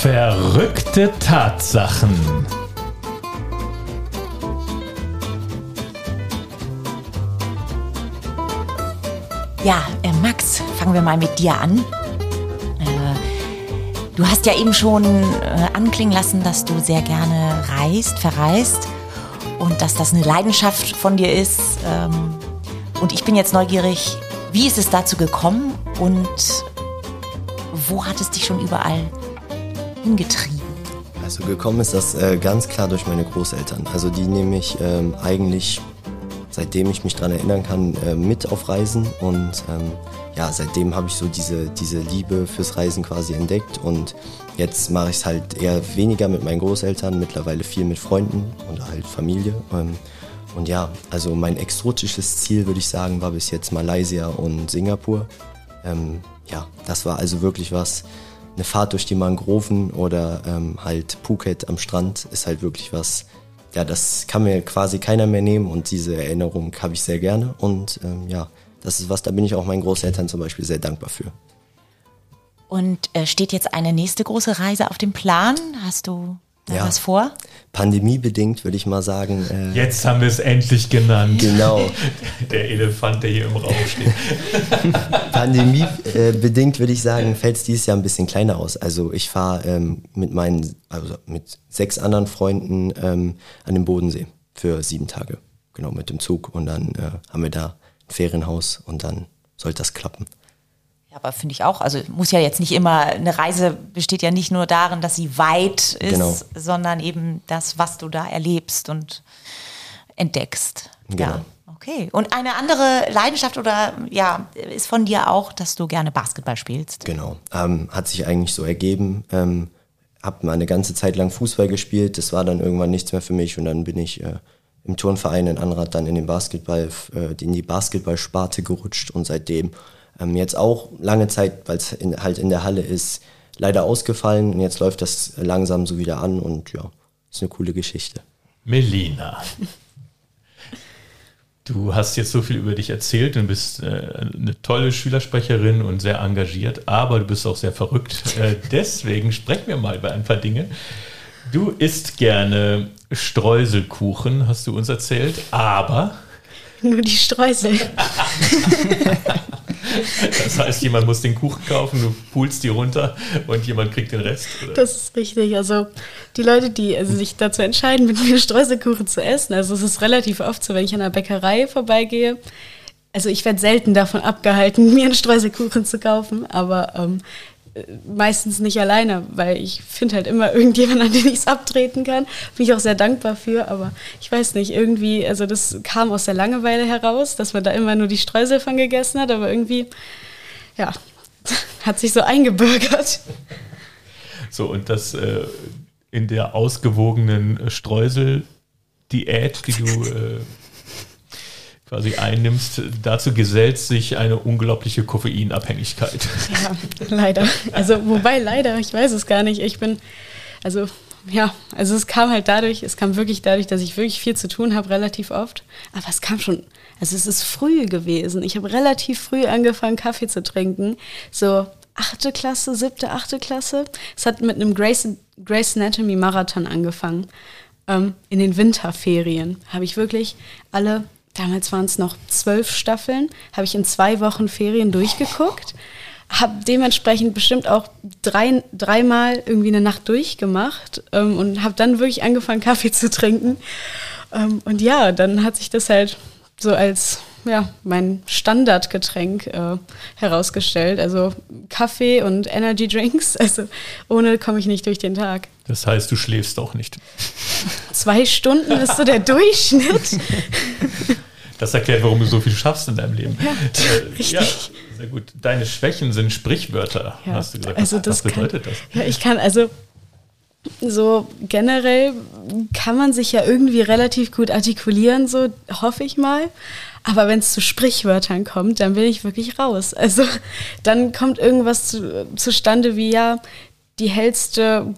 Verrückte Tatsachen. Ja, äh, Max, fangen wir mal mit dir an. Du hast ja eben schon äh, anklingen lassen, dass du sehr gerne reist, verreist und dass das eine Leidenschaft von dir ist. Ähm, und ich bin jetzt neugierig, wie ist es dazu gekommen und wo hat es dich schon überall hingetrieben? Also gekommen ist das äh, ganz klar durch meine Großeltern. Also die nehme ich ähm, eigentlich, seitdem ich mich daran erinnern kann, äh, mit auf Reisen und ähm, ja, seitdem habe ich so diese, diese Liebe fürs Reisen quasi entdeckt und jetzt mache ich es halt eher weniger mit meinen Großeltern, mittlerweile viel mit Freunden und halt Familie. Ähm, und ja, also mein exotisches Ziel, würde ich sagen, war bis jetzt Malaysia und Singapur. Ähm, ja, das war also wirklich was. Eine Fahrt durch die Mangroven oder ähm, halt Phuket am Strand ist halt wirklich was, ja, das kann mir quasi keiner mehr nehmen und diese Erinnerung habe ich sehr gerne und ähm, ja, das ist was, da bin ich auch meinen Großeltern zum Beispiel sehr dankbar für. Und äh, steht jetzt eine nächste große Reise auf dem Plan? Hast du da Ja. was vor? Pandemiebedingt würde ich mal sagen. Äh, Jetzt haben wir es endlich genannt. Genau. Der Elefant, der hier im Raum steht. Pandemiebedingt würde ich sagen, fällt es dieses Jahr ein bisschen kleiner aus. Also ich fahre ähm, mit meinen, also mit sechs anderen Freunden ähm, an den Bodensee für sieben Tage. Genau, mit dem Zug. Und dann äh, haben wir da ein Ferienhaus und dann sollte das klappen. Aber finde ich auch. Also muss ja jetzt nicht immer, eine Reise besteht ja nicht nur darin, dass sie weit ist, Genau. sondern eben das, was du da erlebst und entdeckst. Genau. Ja. Okay. Und eine andere Leidenschaft oder ja, ist von dir auch, dass du gerne Basketball spielst. Genau. Ähm, hat sich eigentlich so ergeben. Ähm, hab mal eine ganze Zeit lang Fußball gespielt. Das war dann irgendwann nichts mehr für mich und dann bin ich äh, im Turnverein in Anrad dann in den Basketball, äh, in die Basketballsparte gerutscht und seitdem ähm, jetzt auch lange Zeit, weil es halt in der Halle ist, leider ausgefallen und jetzt läuft das langsam so wieder an und ja, ist eine coole Geschichte. Melina. Du hast jetzt so viel über dich erzählt und bist äh, eine tolle Schülersprecherin und sehr engagiert, aber du bist auch sehr verrückt. Äh, deswegen sprechen wir mal über ein paar Dinge. Du isst gerne Streuselkuchen, hast du uns erzählt, aber Nur die Streusel. das heißt, jemand muss den Kuchen kaufen, du pulst die runter und jemand kriegt den Rest. Oder? Das ist richtig. Also die Leute, die also sich dazu entscheiden, mit mir Streuselkuchen zu essen, also es ist relativ oft so, wenn ich an einer Bäckerei vorbeigehe. Also ich werde selten davon abgehalten, mir einen Streuselkuchen zu kaufen, aber ähm, äh, meistens nicht alleine, weil ich finde halt immer irgendjemand, an den ich es abtreten kann. Bin ich auch sehr dankbar für, aber ich weiß nicht, irgendwie, also das kam aus der Langeweile heraus, dass man da immer nur die Streusel von gegessen hat, aber irgendwie, ja, hat sich so eingebürgert. So, und das äh, in der ausgewogenen Streusel-Diät, die du äh, quasi einnimmst, dazu gesellt sich eine unglaubliche Koffeinabhängigkeit. Ja, leider. Also, wobei leider, ich weiß es gar nicht. Ich bin, also, ja, also es kam halt dadurch, es kam wirklich dadurch, dass ich wirklich viel zu tun habe, relativ oft. Aber es kam schon, also es ist früh gewesen. Ich habe relativ früh angefangen, Kaffee zu trinken. So achte Klasse, siebte, achte Klasse. Es hat mit einem Grace, Grace Anatomy Marathon angefangen. Ähm, in den Winterferien habe ich wirklich alle, damals waren es noch zwölf Staffeln, habe ich in zwei Wochen Ferien durchgeguckt. Habe dementsprechend bestimmt auch drei, dreimal irgendwie eine Nacht durchgemacht ähm, und habe dann wirklich angefangen, Kaffee zu trinken. Ähm, und ja, dann hat sich das halt so als ja, mein Standardgetränk äh, herausgestellt. Also Kaffee und Energy Drinks. Also ohne komme ich nicht durch den Tag. Das heißt, du schläfst auch nicht. Zwei Stunden ist so der Durchschnitt. Das erklärt, warum du so viel schaffst in deinem Leben. Ja, Äh, ja sehr gut. Deine Schwächen sind Sprichwörter, Ja, hast du gesagt. also Was bedeutet kann, das? Ja, ich kann, also so generell kann man sich ja irgendwie relativ gut artikulieren, so hoffe ich mal. Aber wenn es zu Sprichwörtern kommt, dann bin ich wirklich raus. Also dann kommt irgendwas zu, zustande wie ja, die hellste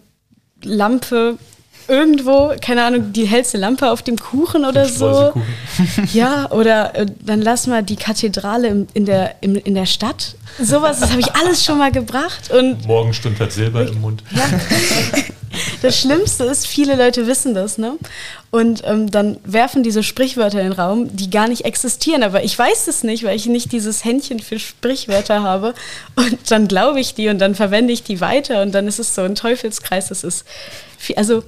Lampe irgendwo, keine Ahnung, die hellste Lampe auf dem Kuchen oder so. Ja, oder äh, dann lass mal die Kathedrale im, in, der, im, in der Stadt. Sowas, das habe ich alles schon mal gebracht. Und Morgenstund hat Silber im Mund. ja, das Schlimmste ist, viele Leute wissen das, ne? Und ähm, dann werfen diese Sprichwörter in den Raum, die gar nicht existieren. Aber ich weiß es nicht, weil ich nicht dieses Händchen für Sprichwörter habe. Und dann glaube ich die und dann verwende ich die weiter. Und dann ist es so ein Teufelskreis. Das ist, viel, also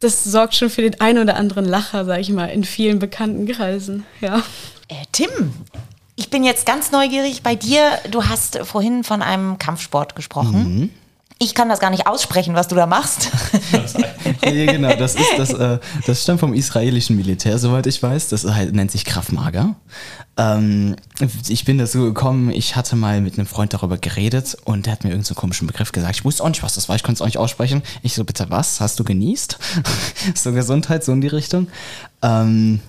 das sorgt schon für den einen oder anderen Lacher, sag ich mal, in vielen bekannten Kreisen. Ja. Äh, Tim, ich bin jetzt ganz neugierig bei dir. Du hast vorhin von einem Kampfsport gesprochen. Ich kann das gar nicht aussprechen, was du da machst. Nee, genau, das ist das, äh, das stammt vom israelischen Militär, soweit ich weiß. Das halt, nennt sich Krav Maga. Ähm, ich bin dazu gekommen, ich hatte mal mit einem Freund darüber geredet und der hat mir irgendeinen so komischen Begriff gesagt. Ich wusste auch nicht, was das war, ich konnte es auch nicht aussprechen. Ich so, bitte was? Hast du genießt? so Gesundheit, so in die Richtung. Ähm,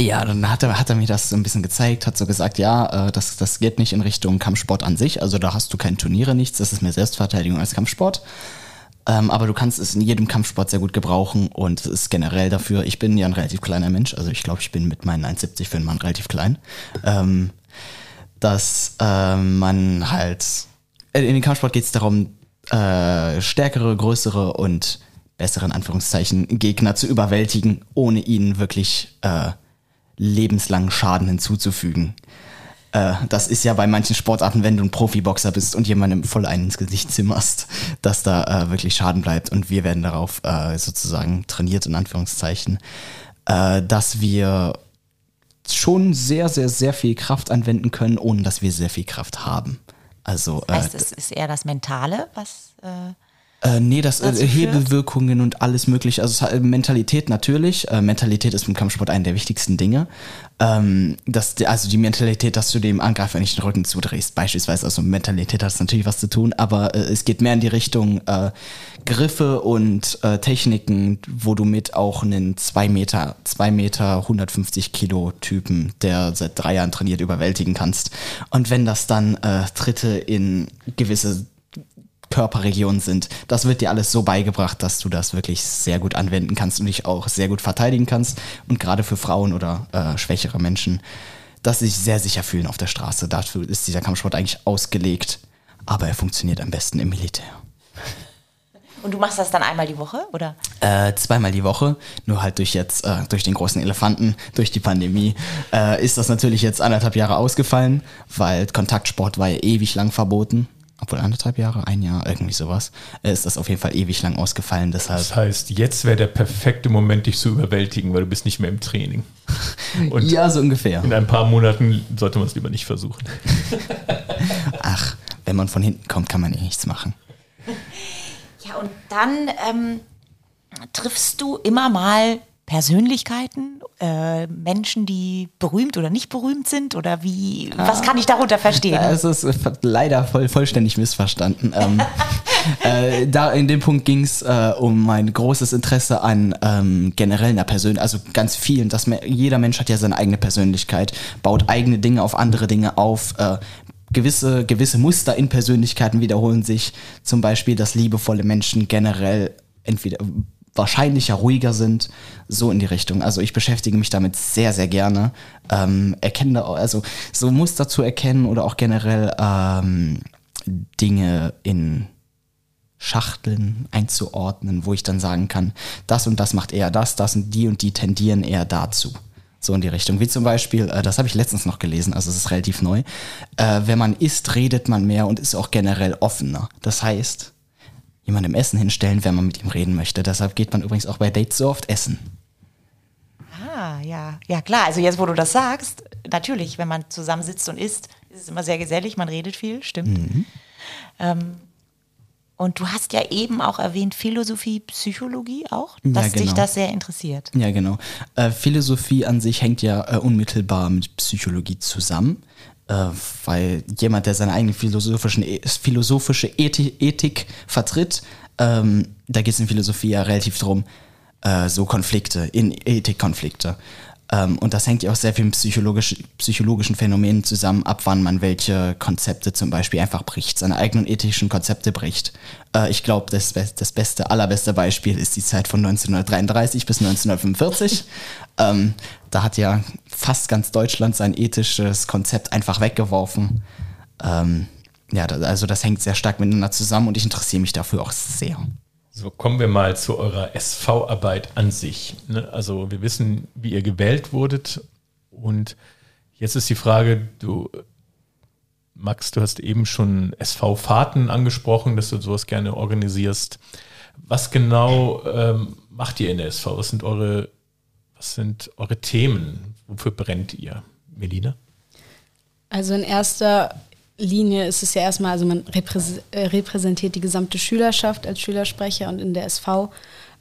Ja, dann hat er, hat er mir das so ein bisschen gezeigt, hat so gesagt, ja, äh, das, das geht nicht in Richtung Kampfsport an sich, also da hast du keine Turniere, nichts, das ist mehr Selbstverteidigung als Kampfsport. Ähm, aber du kannst es in jedem Kampfsport sehr gut gebrauchen und es ist generell dafür, ich bin ja ein relativ kleiner Mensch, also ich glaube, ich bin mit meinen 1,70 für einen Mann relativ klein, ähm, dass äh, man halt, in den Kampfsport geht es darum, äh, stärkere, größere und besseren Anführungszeichen Gegner zu überwältigen, ohne ihnen wirklich äh, lebenslangen Schaden hinzuzufügen. Äh, das ist ja bei manchen Sportarten, wenn du ein Profiboxer bist und jemandem voll einen ins Gesicht zimmerst, dass da äh, wirklich Schaden bleibt. Und wir werden darauf äh, sozusagen trainiert, in Anführungszeichen, äh, dass wir schon sehr, sehr, sehr viel Kraft anwenden können, ohne dass wir sehr viel Kraft haben. Also, äh, Heißt, es ist eher das Mentale, was. Äh, äh, nee, das äh, dazu führt? Hebelwirkungen und alles mögliche. Also hat, Mentalität natürlich. Äh, Mentalität ist im Kampfsport eine der wichtigsten Dinge. Ähm, dass, die- also die Mentalität, dass du dem Angreifer nicht den Rücken zudrehst, beispielsweise. Also Mentalität hat es natürlich was zu tun, aber äh, es geht mehr in die Richtung äh, Griffe und äh, Techniken, wo du mit auch einen 2 Meter, 2 Meter 150 Kilo Typen, der seit drei Jahren trainiert, überwältigen kannst. Und wenn das dann äh, Tritte in gewisse Körperregionen sind. Das wird dir alles so beigebracht, dass du das wirklich sehr gut anwenden kannst und dich auch sehr gut verteidigen kannst. Und gerade für Frauen oder äh, schwächere Menschen, dass sie sich sehr sicher fühlen auf der Straße. Dafür ist dieser Kampfsport eigentlich ausgelegt. Aber er funktioniert am besten im Militär. und du machst das dann einmal die Woche, oder? Äh, zweimal die Woche, nur halt durch jetzt, äh, durch den großen Elefanten, durch die Pandemie, äh, ist das natürlich jetzt anderthalb Jahre ausgefallen, weil Kontaktsport war ja ewig lang verboten. Obwohl anderthalb Jahre, ein Jahr, irgendwie sowas, äh, ist das auf jeden Fall ewig lang ausgefallen. Deshalb Das heißt, jetzt wäre der perfekte Moment, dich zu überwältigen, weil du bist nicht mehr im Training. Und ja, so ungefähr. in ein paar Monaten sollte man es lieber nicht versuchen. Ach, wenn man von hinten kommt, kann man eh nichts machen. Ja, und dann ähm, triffst du immer mal Persönlichkeiten, äh, Menschen, die berühmt oder nicht berühmt sind? Oder wie, was kann ich darunter verstehen? Es ist leider voll, vollständig missverstanden. ähm, äh, da in dem Punkt ging es äh, um mein großes Interesse an ähm, generell einer Persönlichkeit, also ganz vielen. Dass me- jeder Mensch hat ja seine eigene Persönlichkeit, baut eigene Dinge auf andere Dinge auf. Äh, gewisse, gewisse Muster in Persönlichkeiten wiederholen sich. Zum Beispiel, dass liebevolle Menschen generell entweder wahrscheinlicher ruhiger sind, so in die Richtung. Also ich beschäftige mich damit sehr, sehr gerne. Ähm, erkenne also so Muster zu erkennen oder auch generell ähm, Dinge in Schachteln einzuordnen, wo ich dann sagen kann, das und das macht eher das, das und die und die tendieren eher dazu. So in die Richtung. Wie zum Beispiel, äh, das habe ich letztens noch gelesen, also es ist relativ neu. Äh, wenn man isst, redet man mehr und ist auch generell offener. Das heißt, jemandem Essen hinstellen, wenn man mit ihm reden möchte. Deshalb geht man übrigens auch bei Dates so oft essen. Ah, ja, ja klar. Also jetzt, wo du das sagst, natürlich, wenn man zusammensitzt und isst, ist es immer sehr gesellig, man redet viel, stimmt. Ähm, und du hast ja eben auch erwähnt Philosophie, Psychologie auch, Ja, dass dich genau. das sehr interessiert. Ja, genau. Äh, Philosophie an sich hängt ja äh, unmittelbar mit Psychologie zusammen, weil jemand, der seine eigene philosophischen, e- philosophische Ethik, Ethik vertritt, ähm, da geht es in Philosophie ja relativ drum, äh, so Konflikte, in Ethikkonflikte. Ähm, und das hängt ja auch sehr viel mit psychologisch, psychologischen Phänomenen zusammen, ab wann man welche Konzepte zum Beispiel einfach bricht, seine eigenen ethischen Konzepte bricht. Äh, ich glaube, das, das beste, allerbeste Beispiel ist die Zeit von 1933 bis 1945. ähm, da hat ja fast ganz Deutschland sein ethisches Konzept einfach weggeworfen. Ähm, ja, also das hängt sehr stark miteinander zusammen und ich interessiere mich dafür auch sehr. So, kommen wir mal zu eurer SV-Arbeit an sich. ne? Also wir wissen, wie ihr gewählt wurdet. Und jetzt ist die Frage, du, Max, du hast eben schon SV-Fahrten angesprochen, dass du sowas gerne organisierst. Was genau ähm, macht ihr in der SV? Was sind eure, was sind eure Themen? Wofür brennt ihr? Melina? Also in erster Linie ist es ja erstmal, also man äh, repräsentiert die gesamte Schülerschaft als Schülersprecher und in der SV.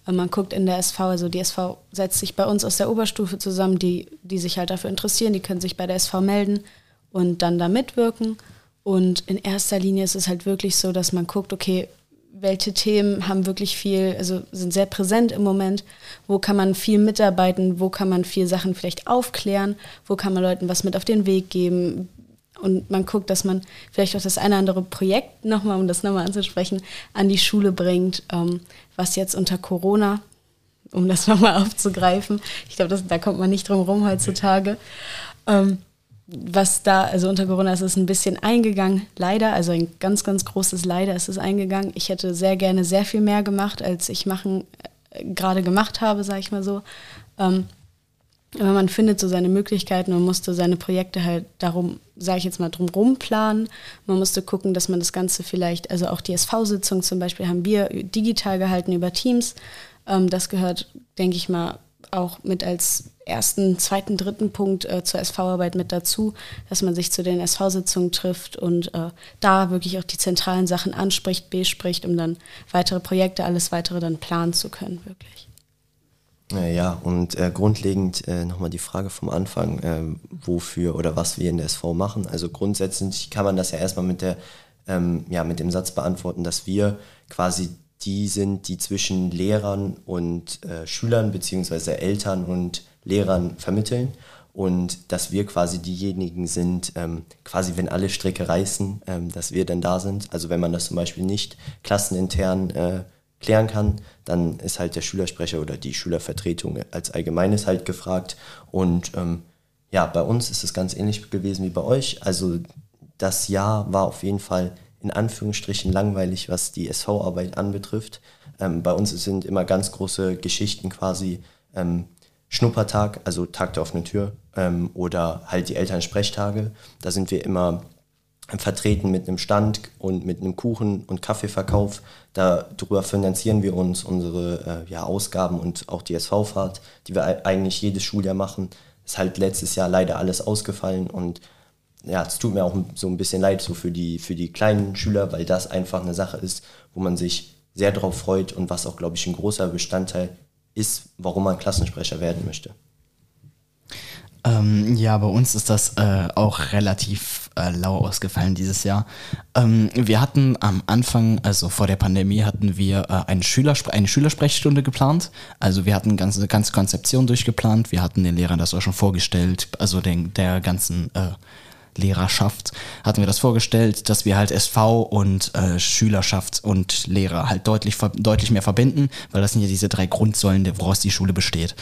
Man guckt in der SV, also die SV setzt sich bei uns aus der Oberstufe zusammen, die, die sich halt dafür interessieren, die können sich bei der SV melden und dann da mitwirken. Und in erster Linie ist es halt wirklich so, dass man guckt, okay, welche Themen haben wirklich viel, also sind sehr präsent im Moment, wo kann man viel mitarbeiten, wo kann man viel Sachen vielleicht aufklären, wo kann man Leuten was mit auf den Weg geben. Und man guckt, dass man vielleicht auch das eine oder andere Projekt nochmal, um das nochmal anzusprechen, an die Schule bringt, ähm, was jetzt unter Corona, um das nochmal aufzugreifen, ich glaube, da kommt man nicht drum rum heutzutage, ähm, was da, also unter Corona ist es ein bisschen eingegangen, leider, also ein ganz, ganz großes Leider ist es eingegangen. Ich hätte sehr gerne sehr viel mehr gemacht, als ich machen, äh, gerade gemacht habe, sage ich mal so. Ähm, aber man findet so seine Möglichkeiten und musste seine Projekte halt darum, sage ich jetzt mal, drumherum planen. Man musste gucken, dass man das Ganze vielleicht, also auch die SV-Sitzung zum Beispiel haben wir digital gehalten über Teams. Ähm, das gehört, denke ich mal, auch mit als ersten, zweiten, dritten Punkt äh, zur SV-Arbeit mit dazu, dass man sich zu den SV-Sitzungen trifft und äh, da wirklich auch die zentralen Sachen anspricht, bespricht, um dann weitere Projekte, alles weitere dann planen zu können, wirklich. Ja, und äh, grundlegend äh, nochmal die Frage vom Anfang, äh, wofür oder was wir in der SV machen. Also grundsätzlich kann man das ja erstmal mit, der, ähm, ja, mit dem Satz beantworten, dass wir quasi die sind, die zwischen Lehrern und äh, Schülern beziehungsweise Eltern und Lehrern vermitteln und dass wir quasi diejenigen sind, ähm, quasi wenn alle Stricke reißen, ähm, dass wir dann da sind. Also wenn man das zum Beispiel nicht klassenintern äh, klären kann, dann ist halt der Schülersprecher oder die Schülervertretung als Allgemeines halt gefragt. Und ähm, ja, bei uns ist es ganz ähnlich gewesen wie bei euch. Also das Jahr war auf jeden Fall in Anführungsstrichen langweilig, was die SV-Arbeit anbetrifft. Ähm, bei uns sind immer ganz große Geschichten quasi ähm, Schnuppertag, also Tag der offenen Tür ähm, oder halt die Elternsprechtage. Da sind wir immer vertreten mit einem Stand und mit einem Kuchen- und Kaffeeverkauf. Darüber finanzieren wir uns unsere äh, ja, Ausgaben und auch die SV-Fahrt, die wir eigentlich jedes Schuljahr machen. Ist halt letztes Jahr leider alles ausgefallen und ja, es tut mir auch so ein bisschen leid so für die, für die kleinen Schüler, weil das einfach eine Sache ist, wo man sich sehr drauf freut und was auch, glaube ich, ein großer Bestandteil ist, warum man Klassensprecher werden möchte. Ähm, ja, bei uns ist das äh, auch relativ äh, lau ausgefallen dieses Jahr. Ähm, wir hatten am Anfang, also vor der Pandemie, hatten wir äh, eine, Schülerspre eine Schülersprechstunde geplant. Also wir hatten ganze, ganze Konzeption durchgeplant. Wir hatten den Lehrern das auch schon vorgestellt, also den, der ganzen äh, Lehrerschaft hatten wir das vorgestellt, dass wir halt SV und äh, Schülerschaft und Lehrer halt deutlich, deutlich mehr verbinden, weil das sind ja diese drei Grundsäulen, woraus die Schule besteht.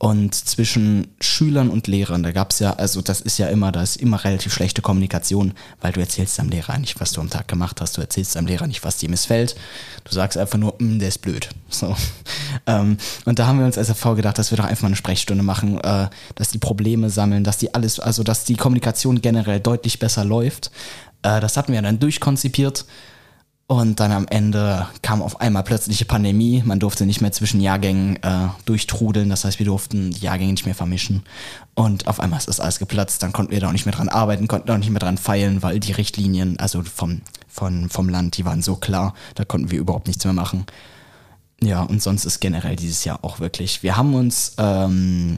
Und zwischen Schülern und Lehrern, da gab es ja, also das ist ja immer, da ist immer relativ schlechte Kommunikation, weil du erzählst deinem Lehrer nicht, was du am Tag gemacht hast, du erzählst deinem Lehrer nicht, was dir missfällt. Du sagst einfach nur, mm, der ist blöd. So. Ähm, und da haben wir uns als RV gedacht, dass wir doch einfach mal eine Sprechstunde machen, äh, dass die Probleme sammeln, dass die alles, also dass die Kommunikation generell deutlich besser läuft. Äh, das hatten wir dann durchkonzipiert und dann am Ende kam auf einmal plötzliche Pandemie. Man durfte nicht mehr zwischen Jahrgängen äh, durchtrudeln. Das heißt, wir durften die Jahrgänge nicht mehr vermischen. Und auf einmal ist das alles geplatzt. Dann konnten wir da auch nicht mehr dran arbeiten, konnten auch nicht mehr dran feilen, weil die Richtlinien, also vom, von, vom Land, die waren so klar. Da konnten wir überhaupt nichts mehr machen. Ja, und sonst ist generell dieses Jahr auch wirklich. Wir haben uns ähm,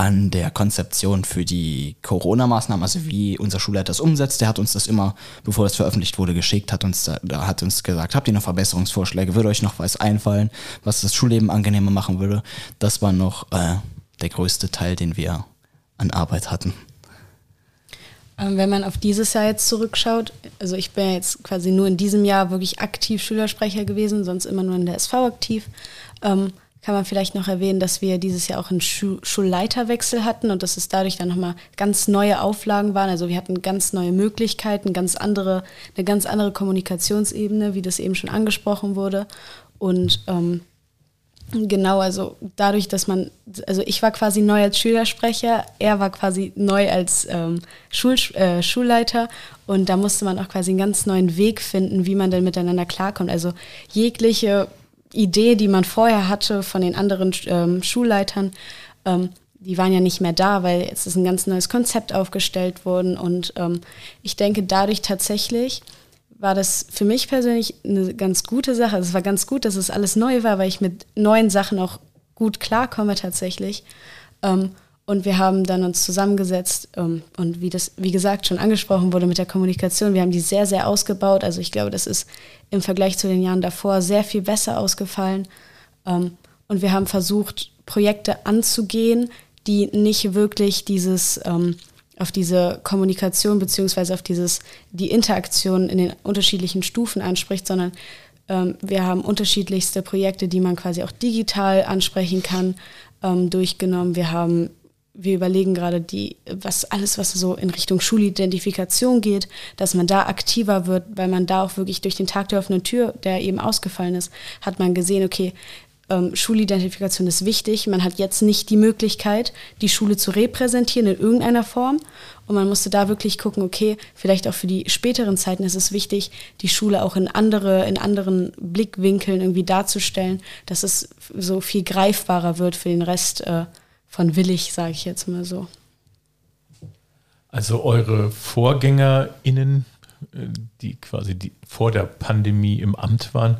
an der Konzeption für die Corona-Maßnahmen, also wie unser Schulleiter das umsetzt. Der hat uns das immer, bevor das veröffentlicht wurde, geschickt, hat uns, da, hat uns gesagt, habt ihr noch Verbesserungsvorschläge, würde euch noch was einfallen, was das Schulleben angenehmer machen würde. Das war noch äh, der größte Teil, den wir an Arbeit hatten. Ähm, wenn man auf dieses Jahr jetzt zurückschaut, also ich bin jetzt quasi nur in diesem Jahr wirklich aktiv Schülersprecher gewesen, sonst immer nur in der SV aktiv. Ähm, kann man vielleicht noch erwähnen, dass wir dieses Jahr auch einen Schu Schulleiterwechsel hatten und dass es dadurch dann nochmal ganz neue Auflagen waren. Also wir hatten ganz neue Möglichkeiten, ganz andere, eine ganz andere Kommunikationsebene, wie das eben schon angesprochen wurde. Und ähm, genau, also dadurch, dass man, also ich war quasi neu als Schülersprecher, er war quasi neu als ähm, Schul, äh, Schulleiter und da musste man auch quasi einen ganz neuen Weg finden, wie man denn miteinander klarkommt. Also jegliche Idee, die man vorher hatte von den anderen ähm, Schulleitern, ähm, die waren ja nicht mehr da, weil jetzt ist ein ganz neues Konzept aufgestellt worden. Und ähm, ich denke, dadurch tatsächlich war das für mich persönlich eine ganz gute Sache. Es war ganz gut, dass es alles neu war, weil ich mit neuen Sachen auch gut klarkomme tatsächlich. Ähm, Und wir haben dann uns zusammengesetzt ähm, und wie das, wie gesagt, schon angesprochen wurde mit der Kommunikation, wir haben die sehr, sehr ausgebaut. Also ich glaube, das ist im Vergleich zu den Jahren davor sehr viel besser ausgefallen. Ähm, und wir haben versucht, Projekte anzugehen, die nicht wirklich dieses ähm, auf diese Kommunikation beziehungsweise auf dieses die Interaktion in den unterschiedlichen Stufen anspricht, sondern ähm, wir haben unterschiedlichste Projekte, die man quasi auch digital ansprechen kann, ähm, durchgenommen. Wir haben wir überlegen gerade die, was alles, was so in Richtung Schulidentifikation geht, dass man da aktiver wird, weil man da auch wirklich durch den Tag der offenen Tür, der eben ausgefallen ist, hat man gesehen, okay, ähm, Schulidentifikation ist wichtig. Man hat jetzt nicht die Möglichkeit, die Schule zu repräsentieren in irgendeiner Form. Und man musste da wirklich gucken, okay, vielleicht auch für die späteren Zeiten ist es wichtig, die Schule auch in andere, in anderen Blickwinkeln irgendwie darzustellen, dass es so viel greifbarer wird für den Rest äh, von Willig, sage ich jetzt mal so. Also eure VorgängerInnen, äh, die quasi die vor der Pandemie im Amt waren,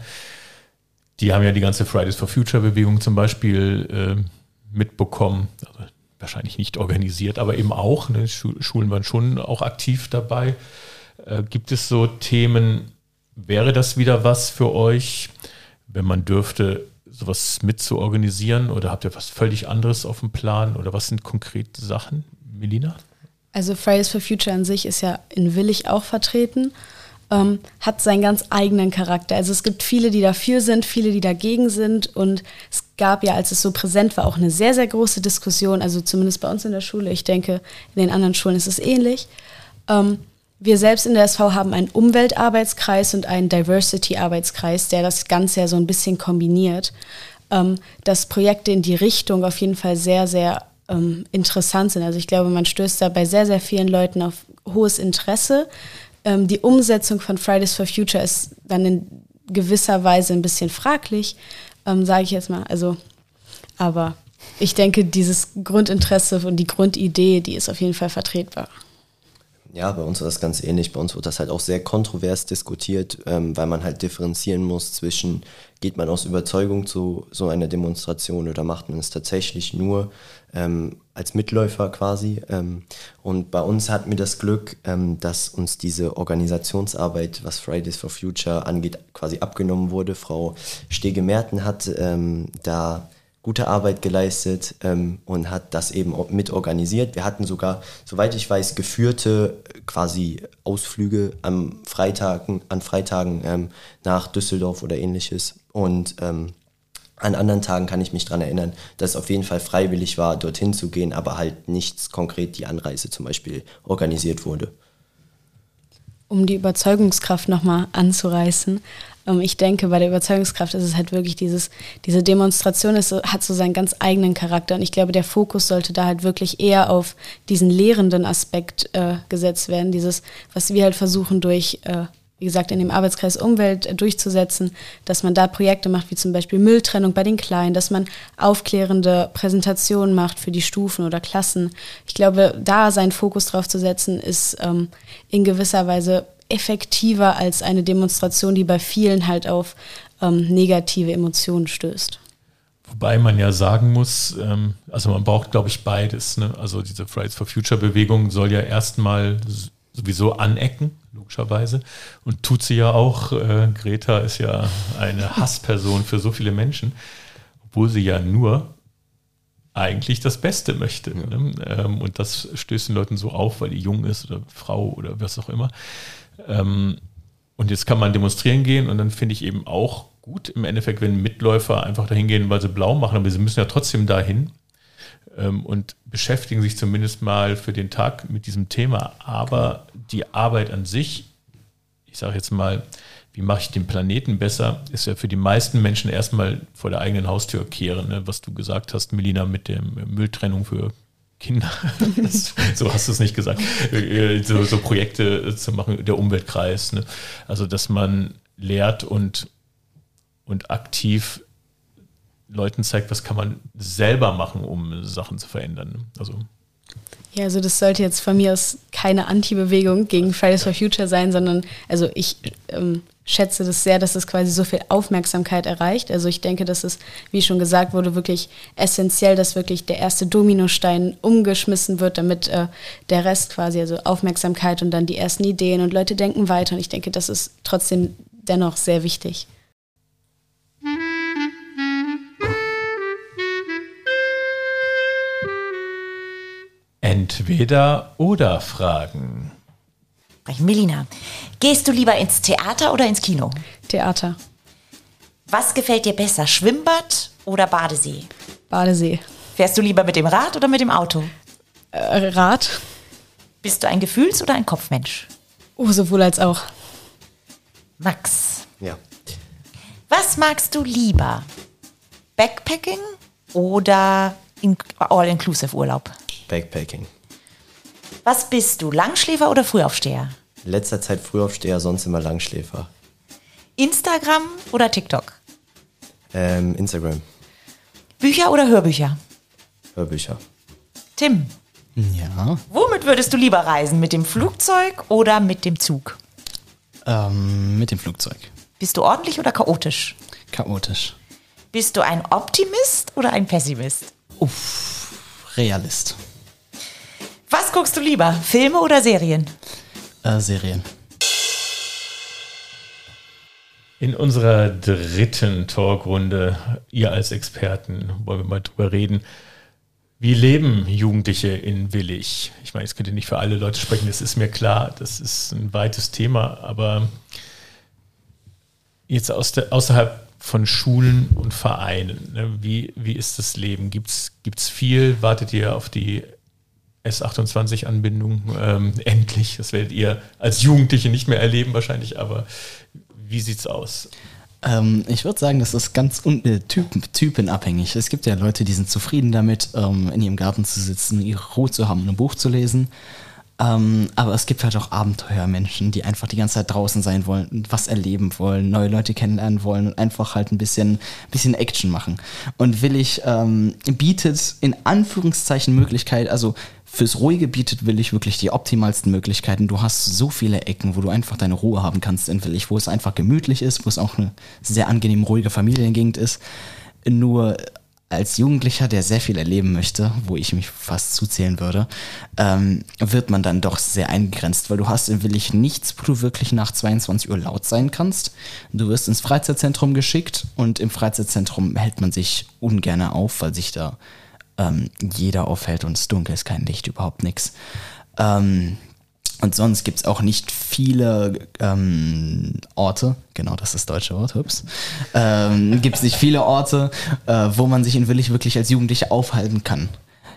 die haben ja die ganze Fridays for Future Bewegung zum Beispiel äh, mitbekommen. Also wahrscheinlich nicht organisiert, aber eben auch. Ne? Schulen waren schon auch aktiv dabei. Äh, gibt es so Themen, wäre das wieder was für euch, wenn man dürfte, sowas mit zu organisieren oder habt ihr was völlig anderes auf dem Plan oder was sind konkrete Sachen, Melina? Also Fridays for Future an sich ist ja in Willig auch vertreten, ähm, hat seinen ganz eigenen Charakter. Also es gibt viele, die dafür sind, viele, die dagegen sind und es gab ja, als es so präsent war, auch eine sehr, sehr große Diskussion, also zumindest bei uns in der Schule, ich denke, in den anderen Schulen ist es ähnlich. Ähm, wir selbst in der SV haben einen Umweltarbeitskreis und einen Diversity-Arbeitskreis, der das Ganze ja so ein bisschen kombiniert. Ähm, dass Projekte in die Richtung auf jeden Fall sehr, sehr ähm, interessant sind. Also ich glaube, man stößt da bei sehr, sehr vielen Leuten auf hohes Interesse. Ähm, die Umsetzung von Fridays for Future ist dann in gewisser Weise ein bisschen fraglich, ähm, sage ich jetzt mal. Also, aber ich denke, dieses Grundinteresse und die Grundidee, die ist auf jeden Fall vertretbar. Ja, bei uns war das ganz ähnlich. Bei uns wird das halt auch sehr kontrovers diskutiert, ähm, weil man halt differenzieren muss zwischen, geht man aus Überzeugung zu so einer Demonstration oder macht man es tatsächlich nur ähm, als Mitläufer quasi. Ähm, und bei uns hatten wir das Glück, ähm, dass uns diese Organisationsarbeit, was Fridays for Future angeht, quasi abgenommen wurde. Frau Stege-Merten hat ähm, da gute Arbeit geleistet ähm, und hat das eben mit organisiert. Wir hatten sogar, soweit ich weiß, geführte quasi Ausflüge am Freitagen, an Freitagen ähm, nach Düsseldorf oder ähnliches. Und ähm, an anderen Tagen kann ich mich daran erinnern, dass es auf jeden Fall freiwillig war, dorthin zu gehen, aber halt nichts konkret die Anreise zum Beispiel organisiert wurde. Um die Überzeugungskraft nochmal anzureißen, ich denke, bei der Überzeugungskraft ist es halt wirklich dieses, diese Demonstration ist, hat so seinen ganz eigenen Charakter. Und ich glaube, der Fokus sollte da halt wirklich eher auf diesen lehrenden Aspekt äh, gesetzt werden. Dieses, was wir halt versuchen durch, äh, wie gesagt, in dem Arbeitskreis Umwelt äh, durchzusetzen, dass man da Projekte macht, wie zum Beispiel Mülltrennung bei den Kleinen, dass man aufklärende Präsentationen macht für die Stufen oder Klassen. Ich glaube, da seinen Fokus drauf zu setzen, ist ähm, in gewisser Weise effektiver als eine Demonstration, die bei vielen halt auf ähm, negative Emotionen stößt. Wobei man ja sagen muss, ähm, also man braucht, glaube ich, beides. Ne? Also diese Fridays for Future Bewegung soll ja erstmal sowieso anecken, logischerweise. Und tut sie ja auch. Äh, Greta ist ja eine Hassperson für so viele Menschen, obwohl sie ja nur eigentlich das Beste möchte. Ne? Ähm, und das stößt den Leuten so auf, weil die jung ist oder Frau oder was auch immer. Ähm, und jetzt kann man demonstrieren gehen und dann finde ich eben auch gut im Endeffekt, wenn Mitläufer einfach dahin gehen, weil sie blau machen, aber sie müssen ja trotzdem dahin ähm, und beschäftigen sich zumindest mal für den Tag mit diesem Thema. Aber die Arbeit an sich, ich sage jetzt mal, wie mache ich den Planeten besser, ist ja für die meisten Menschen erstmal vor der eigenen Haustür kehren, ne? was du gesagt hast, Melina, mit der Mülltrennung für Kinder, das, so hast du es nicht gesagt, äh, so, so, Projekte zu machen, der Umweltkreis. Ne? Also, dass man lehrt und, und aktiv Leuten zeigt, was kann man selber machen, um Sachen zu verändern. Ne? Also ja, also das sollte jetzt von mir aus keine Anti-Bewegung gegen Fridays for Future sein, sondern also ich ähm, schätze das sehr, dass es quasi so viel Aufmerksamkeit erreicht. Also ich denke, dass es, wie schon gesagt wurde, wirklich essentiell, dass wirklich der erste Dominostein umgeschmissen wird, damit äh, der Rest quasi, also Aufmerksamkeit und dann die ersten Ideen und Leute denken weiter. Und ich denke, das ist trotzdem dennoch sehr wichtig. Entweder oder Fragen. Melina, gehst du lieber ins Theater oder ins Kino? Theater. Was gefällt dir besser, Schwimmbad oder Badesee? Badesee. Fährst du lieber mit dem Rad oder mit dem Auto? Äh, Rad. Bist du ein Gefühls- oder ein Kopfmensch? Oh, sowohl als auch. Max. Ja. Was magst du lieber? Backpacking oder All-Inclusive-Urlaub? Backpacking. Was bist du, Langschläfer oder Frühaufsteher? In letzter Zeit Frühaufsteher, sonst immer Langschläfer. Instagram oder TikTok? Ähm, Instagram, Bücher oder Hörbücher? Hörbücher. Tim, Ja. womit würdest du lieber reisen? Mit dem Flugzeug oder mit dem Zug? Ähm, mit dem Flugzeug. Bist du ordentlich oder chaotisch? Chaotisch. Bist du ein Optimist oder ein Pessimist? Realist. Was guckst du lieber? Filme oder Serien? Äh, Serien. In unserer dritten Talkrunde, ihr als Experten, wollen wir mal drüber reden. Wie leben Jugendliche in Willig? Ich meine, es könnte nicht für alle Leute sprechen, das ist mir klar, das ist ein weites Thema, aber jetzt aus der, außerhalb von Schulen und Vereinen, ne, wie, wie ist das Leben? Gibt es viel? Wartet ihr auf die S28-Anbindung ähm, endlich? Das werdet ihr als Jugendliche nicht mehr erleben wahrscheinlich, aber wie sieht's aus? Ähm, ich würde sagen, das ist ganz äh, typen, typenabhängig. Es gibt ja Leute, die sind zufrieden damit, ähm, in ihrem Garten zu sitzen, ihre Ruhe zu haben und ein Buch zu lesen. Ähm, aber es gibt halt auch Abenteuermenschen, die einfach die ganze Zeit draußen sein wollen, was erleben wollen, neue Leute kennenlernen wollen und einfach halt ein bisschen, bisschen Action machen. Und Willig ähm, bietet in Anführungszeichen Möglichkeit, also fürs Ruhige bietet Willig wirklich die optimalsten Möglichkeiten. Du hast so viele Ecken, wo du einfach deine Ruhe haben kannst in Willig, wo es einfach gemütlich ist, wo es auch eine sehr angenehm ruhige Familiengegend ist. Nur als Jugendlicher, der sehr viel erleben möchte, wo ich mich fast zuzählen würde, ähm, wird man dann doch sehr eingegrenzt, weil du hast in Willig nichts, wo du wirklich nach 22 Uhr laut sein kannst. Du wirst ins Freizeitzentrum geschickt und im Freizeitzentrum hält man sich ungern auf, weil sich da ähm, jeder aufhält und es dunkel ist, kein Licht, überhaupt nichts. Ähm, und sonst gibt es auch nicht viele ähm, Orte, genau das ist das deutsche Wort, hups, ähm, gibt es nicht viele Orte, äh, wo man sich in Willig wirklich als Jugendlicher aufhalten kann.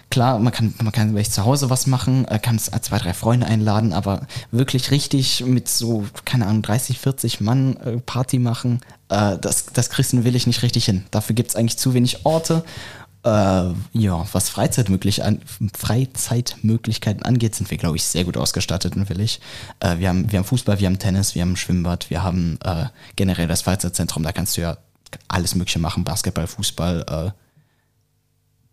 Klar, man kann, man kann vielleicht zu Hause was machen, äh, kann zwei, drei Freunde einladen, aber wirklich richtig mit so, keine Ahnung, 30, 40 Mann äh, Party machen, äh, das, das kriegst du in Willig nicht richtig hin. Dafür gibt es eigentlich zu wenig Orte äh, ja, was Freizeitmöglich an, Freizeitmöglichkeiten angeht, sind wir, glaube ich, sehr gut ausgestattet in Willig. Äh, wir, haben, wir haben Fußball, wir haben Tennis, wir haben Schwimmbad, wir haben äh, generell das Freizeitzentrum, da kannst du ja alles Mögliche machen, Basketball, Fußball.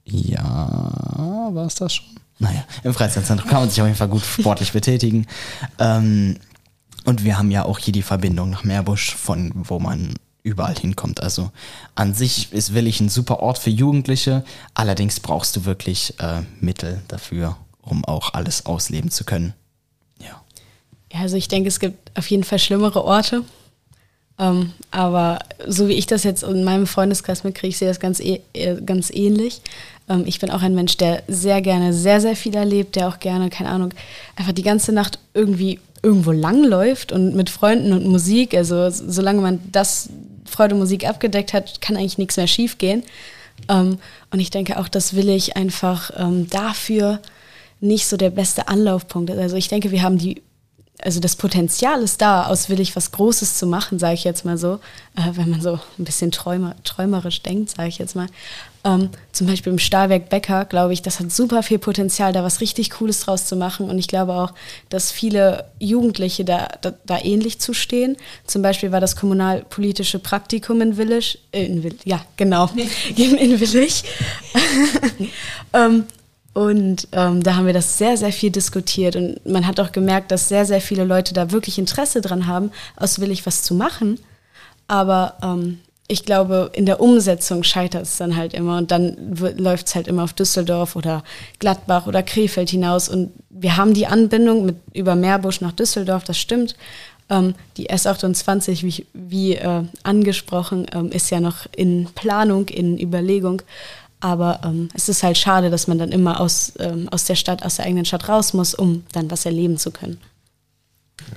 Äh, ja, war es das schon? Naja, im Freizeitzentrum kann man sich auf jeden Fall gut sportlich betätigen. Ähm, und wir haben ja auch hier die Verbindung nach Meerbusch, von wo man überall hinkommt. Also an sich ist Willig ein super Ort für Jugendliche, allerdings brauchst du wirklich äh, Mittel dafür, um auch alles ausleben zu können. Ja. Ja, also ich denke, es gibt auf jeden Fall schlimmere Orte. Ähm, aber so wie ich das jetzt in meinem Freundeskreis mitkriege, ich sehe das ganz, eh, äh, ganz ähnlich. Ähm, ich bin auch ein Mensch, der sehr gerne sehr, sehr viel erlebt, der auch gerne, keine Ahnung, einfach die ganze Nacht irgendwie irgendwo langläuft und mit Freunden und Musik, also solange man das Freude Musik abgedeckt hat, kann eigentlich nichts mehr schiefgehen. Ähm, und ich denke auch, das will ich einfach ähm, dafür nicht so der beste Anlaufpunkt. Also ich denke, wir haben die, also das Potenzial ist da, aus Willig was Großes zu machen, sage ich jetzt mal so, äh, wenn man so ein bisschen träumer, träumerisch denkt, sage ich jetzt mal. Ähm, zum Beispiel im Stahlwerk Becker, glaube ich, das hat super viel Potenzial, da was richtig Cooles draus zu machen. Und ich glaube auch, dass viele Jugendliche da, da, da ähnlich zustehen. Zum Beispiel war das kommunalpolitische Praktikum in Willig, äh, in Will, ja, genau, in, in Willig. ähm, Und ähm, da haben wir das sehr, sehr viel diskutiert. Und man hat auch gemerkt, dass sehr, sehr viele Leute da wirklich Interesse dran haben, aus willig was zu machen. Aber ähm, ich glaube, in der Umsetzung scheitert es dann halt immer. Und dann läuft es halt immer auf Düsseldorf oder Gladbach oder Krefeld hinaus. Und wir haben die Anbindung mit über Meerbusch nach Düsseldorf, das stimmt. Ähm, die S28, wie, wie äh, angesprochen, ähm, ist ja noch in Planung, in Überlegung. Aber ähm, es ist halt schade, dass man dann immer aus, ähm, aus der Stadt, aus der eigenen Stadt raus muss, um dann was erleben zu können.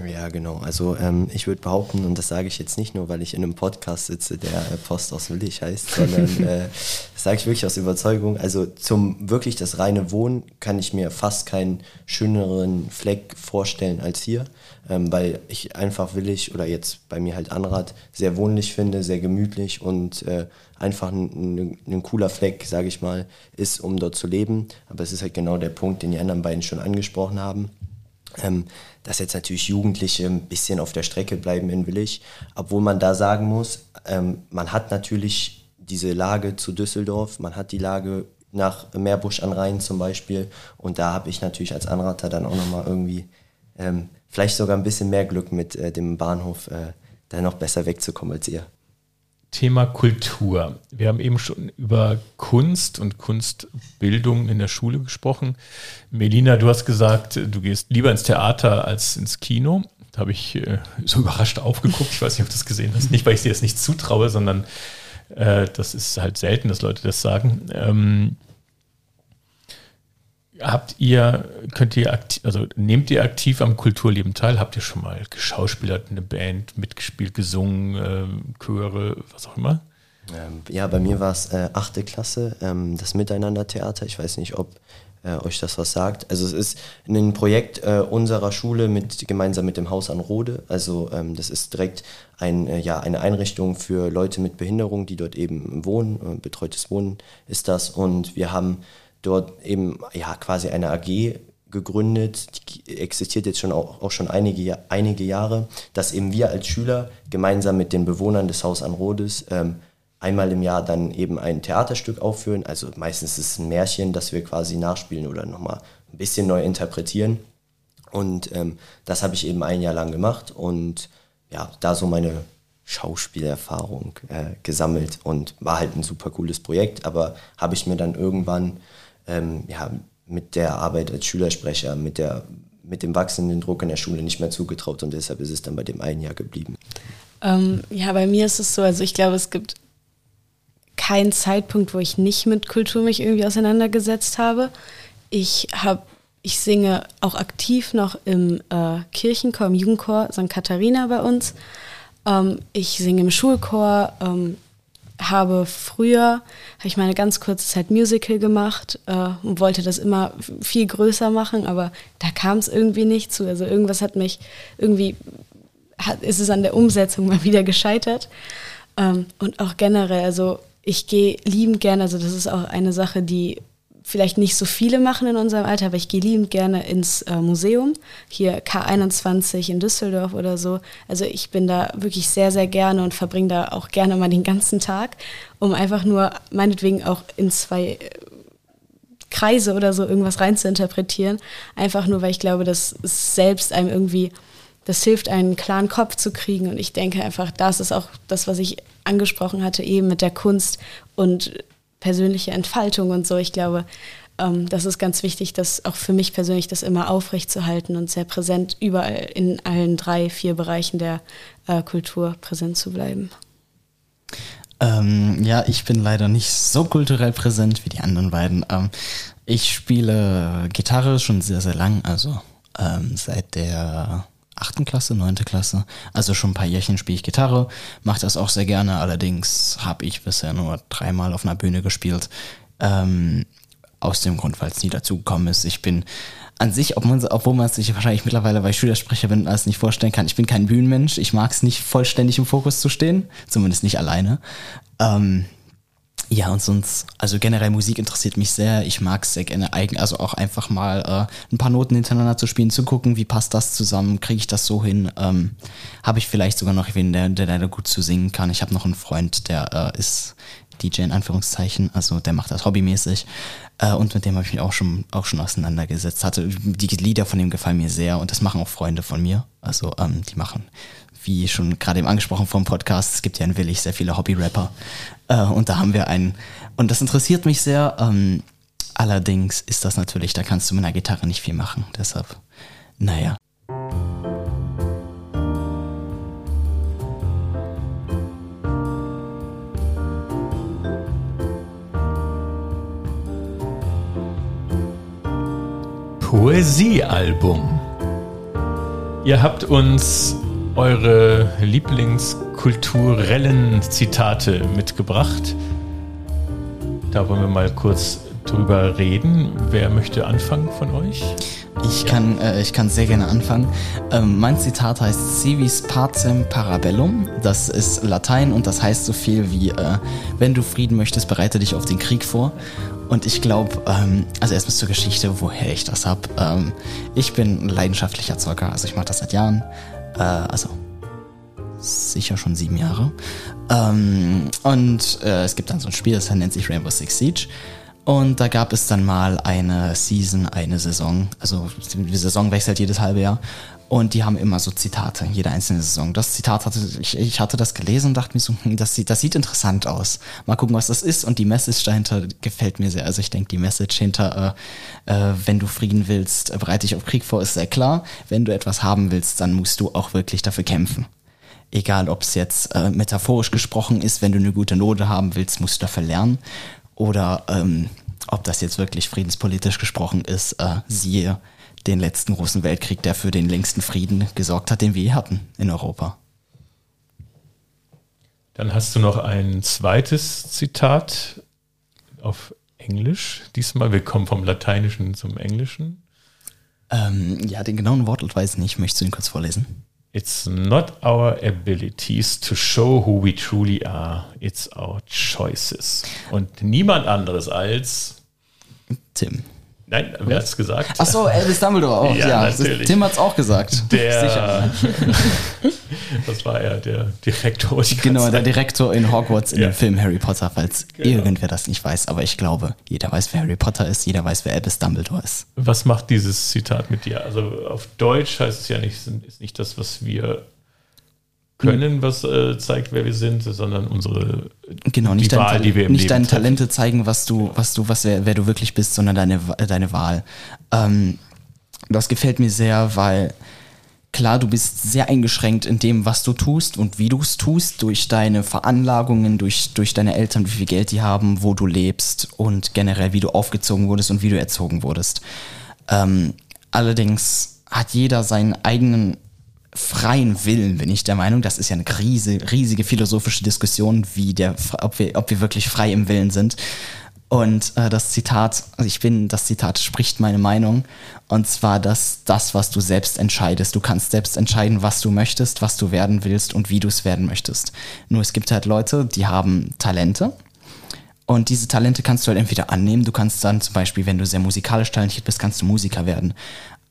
Ja, genau. Also ähm, ich würde behaupten, und das sage ich jetzt nicht nur, weil ich in einem Podcast sitze, der äh, Post aus Willig heißt, sondern äh, das sage ich wirklich aus Überzeugung. Also zum wirklich das reine Wohnen kann ich mir fast keinen schöneren Fleck vorstellen als hier, ähm, weil ich einfach Willig oder jetzt bei mir halt Anrad sehr wohnlich finde, sehr gemütlich und äh, einfach ein, ein, ein cooler Fleck, sage ich mal, ist, um dort zu leben. Aber es ist halt genau der Punkt, den die anderen beiden schon angesprochen haben ähm, dass jetzt natürlich Jugendliche ein bisschen auf der Strecke bleiben in Willig, obwohl man da sagen muss, ähm, man hat natürlich diese Lage zu Düsseldorf, man hat die Lage nach Meerbusch an Rhein zum Beispiel und da habe ich natürlich als Anrater dann auch nochmal irgendwie ähm, vielleicht sogar ein bisschen mehr Glück mit äh, dem Bahnhof, äh, da noch besser wegzukommen als ihr. Thema Kultur. Wir haben eben schon über Kunst und Kunstbildung in der Schule gesprochen. Melina, du hast gesagt, du gehst lieber ins Theater als ins Kino. Da habe ich äh, so überrascht aufgeguckt. Ich weiß nicht, ob du das gesehen hast. Nicht, weil ich dir das nicht zutraue, sondern äh, das ist halt selten, dass Leute das sagen. Ähm, habt ihr, könnt ihr aktiv, also nehmt ihr aktiv am Kulturleben teil? Habt ihr schon mal geschauspielert, eine Band, mitgespielt, gesungen, äh, Chöre, was auch immer? Ähm, ja, bei mir war es äh, achte Klasse, ähm, das Miteinander-Theater. Ich weiß nicht, ob äh, euch das was sagt. Also es ist ein Projekt äh, unserer Schule mit, gemeinsam mit dem Haus an Rode. Also ähm, das ist direkt ein, äh, ja, eine Einrichtung für Leute mit Behinderung, die dort eben wohnen. Äh, betreutes Wohnen ist das. Und wir haben dort eben ja quasi eine AG gegründet, die existiert jetzt schon auch, auch schon einige, einige Jahre, dass eben wir als Schüler gemeinsam mit den Bewohnern des Haus an Rodes ähm, einmal im Jahr dann eben ein Theaterstück aufführen. Also meistens ist es ein Märchen, das wir quasi nachspielen oder nochmal ein bisschen neu interpretieren. Und ähm, das habe ich eben ein Jahr lang gemacht und ja, da so meine Schauspielerfahrung äh, gesammelt und war halt ein super cooles Projekt, aber habe ich mir dann irgendwann ähm, ja, mit der Arbeit als Schülersprecher, mit, der, mit dem wachsenden Druck in der Schule nicht mehr zugetraut und deshalb ist es dann bei dem einen Jahr geblieben. Ähm, ja, bei mir ist es so, also ich glaube, es gibt keinen Zeitpunkt, wo ich nicht mit Kultur mich irgendwie auseinandergesetzt habe. Ich habe ich singe auch aktiv noch im äh, Kirchenchor, im Jugendchor St. Katharina bei uns. Ähm, ich singe im Schulchor. Ähm, habe früher, habe ich mal eine ganz kurze Zeit Musical gemacht äh, und wollte das immer viel größer machen, aber da kam es irgendwie nicht zu. Also irgendwas hat mich, irgendwie hat, ist es an der Umsetzung mal wieder gescheitert. Ähm, und auch generell, also ich gehe liebend gerne, also das ist auch eine Sache, die vielleicht nicht so viele machen in unserem Alter, aber ich gehe liebend gerne ins äh, Museum, hier K21 in Düsseldorf oder so. Also ich bin da wirklich sehr, sehr gerne und verbringe da auch gerne mal den ganzen Tag, um einfach nur meinetwegen auch in zwei äh, Kreise oder so irgendwas rein zu interpretieren. Einfach nur, weil ich glaube, dass es selbst einem irgendwie, das hilft, einen klaren Kopf zu kriegen. Und ich denke einfach, das ist auch das, was ich angesprochen hatte, eben mit der Kunst und persönliche Entfaltung und so. Ich glaube, ähm, das ist ganz wichtig, das auch für mich persönlich das immer aufrechtzuerhalten und sehr präsent überall in allen drei, vier Bereichen der äh, Kultur präsent zu bleiben. Ähm, ja, ich bin leider nicht so kulturell präsent wie die anderen beiden. Ähm, ich spiele Gitarre schon sehr, sehr lang, also ähm, seit der achten Klasse, neunte Klasse. Also schon ein paar Jährchen spiele ich Gitarre, mache das auch sehr gerne. Allerdings habe ich bisher nur dreimal auf einer Bühne gespielt. Ähm, aus dem Grund, weil es nie dazu gekommen ist. Ich bin an sich, obwohl man es sich wahrscheinlich mittlerweile, weil ich Schülersprecher bin, alles nicht vorstellen kann, ich bin kein Bühnenmensch. Ich mag es nicht vollständig im Fokus zu stehen, zumindest nicht alleine. Ähm, ja, und sonst, also generell Musik interessiert mich sehr. Ich mag es sehr gerne eigen, also auch einfach mal äh, ein paar Noten hintereinander zu spielen, zu gucken, wie passt das zusammen, kriege ich das so hin. Ähm, habe ich vielleicht sogar noch wen, der, der leider gut zu singen kann. Ich habe noch einen Freund, der äh, ist DJ in Anführungszeichen, also der macht das hobbymäßig. Äh, und mit dem habe ich mich auch schon, auch schon auseinandergesetzt. Hatte, die Lieder von dem gefallen mir sehr und das machen auch Freunde von mir. Also ähm, die machen, wie schon gerade eben angesprochen vom Podcast, es gibt ja in Willig sehr viele Hobby-Rapper. Äh, und da haben wir einen, und das interessiert mich sehr. Ähm, allerdings ist das natürlich, da kannst du mit einer Gitarre nicht viel machen. Deshalb, naja. Poesiealbum. Ihr habt uns eure Lieblingskulturellen Zitate mitgebracht. Da wollen wir mal kurz drüber reden. Wer möchte anfangen von euch? Ich kann, äh, ich kann sehr gerne anfangen. Ähm, mein Zitat heißt Civis pacem parabellum. Das ist Latein und das heißt so viel wie, äh, wenn du Frieden möchtest, bereite dich auf den Krieg vor. Und ich glaube, ähm, also erstmal zur Geschichte, woher ich das habe. Ähm, ich bin ein leidenschaftlicher Zocker, also ich mache das seit Jahren. Äh, also sicher schon sieben Jahre. Ähm, und äh, es gibt dann so ein Spiel, das nennt sich Rainbow Six Siege. Und da gab es dann mal eine Season, eine Saison. Also die Saison wechselt jedes halbe Jahr. Und die haben immer so Zitate, jede einzelne Saison. Das Zitat hatte, ich, ich hatte das gelesen und dachte mir so, hm, das sieht, das sieht interessant aus. Mal gucken, was das ist. Und die Message dahinter gefällt mir sehr. Also ich denke, die Message hinter, äh, äh, wenn du Frieden willst, bereite dich auf Krieg vor, ist sehr klar. Wenn du etwas haben willst, dann musst du auch wirklich dafür kämpfen. Egal, ob es jetzt äh, metaphorisch gesprochen ist, wenn du eine gute Note haben willst, musst du dafür lernen. Oder ähm, ob das jetzt wirklich friedenspolitisch gesprochen ist, äh, siehe den letzten großen Weltkrieg, der für den längsten Frieden gesorgt hat, den wir je hatten in Europa. Dann hast du noch ein zweites Zitat auf Englisch. Diesmal, wir kommen vom Lateinischen zum Englischen. Ähm, ja, den genauen Wortlaut weiß ich nicht. Möchtest du ihn kurz vorlesen? It's not our abilities to show who we truly are, it's our choices. Und niemand anderes als Tim. Nein, wer hat es gesagt? Ach so, Elvis Dumbledore auch. Ja, ja natürlich. Tim hat es auch gesagt. Der, Sicher. was war er? Der Direktor. Genau, der Direktor in Hogwarts in ja. dem Film Harry Potter, falls genau. irgendwer das nicht weiß. Aber ich glaube, jeder weiß, wer Harry Potter ist, jeder weiß, wer Elvis Dumbledore ist. Was macht dieses Zitat mit dir? Also auf Deutsch heißt es ja nicht, ist nicht das, was wir können, was äh, zeigt, wer wir sind, sondern unsere genau nicht, Wahl, dein, die wir im nicht Leben deine treffen. Talente zeigen, was du, was du, was wer, wer du wirklich bist, sondern deine deine Wahl. Ähm, das gefällt mir sehr, weil klar, du bist sehr eingeschränkt in dem, was du tust und wie du es tust, durch deine Veranlagungen, durch, durch deine Eltern, wie viel Geld die haben, wo du lebst und generell, wie du aufgezogen wurdest und wie du erzogen wurdest. Ähm, allerdings hat jeder seinen eigenen freien Willen bin ich der Meinung, das ist ja eine riesige, riesige philosophische Diskussion, wie der, ob wir, ob wir wirklich frei im Willen sind. Und äh, das Zitat, also ich bin, das Zitat spricht meine Meinung. Und zwar, dass das, was du selbst entscheidest. Du kannst selbst entscheiden, was du möchtest, was du werden willst und wie du es werden möchtest. Nur es gibt halt Leute, die haben Talente. Und diese Talente kannst du halt entweder annehmen. Du kannst dann zum Beispiel, wenn du sehr musikalisch talentiert bist, kannst du Musiker werden.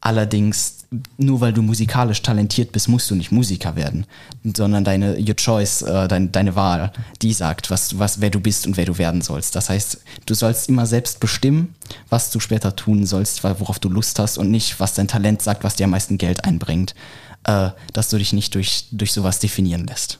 Allerdings, nur weil du musikalisch talentiert bist, musst du nicht Musiker werden, sondern deine your choice, äh, dein, deine Wahl, die sagt, was, was, wer du bist und wer du werden sollst. Das heißt, du sollst immer selbst bestimmen, was du später tun sollst, worauf du Lust hast und nicht, was dein Talent sagt, was dir am meisten Geld einbringt, äh, dass du dich nicht durch, durch sowas definieren lässt.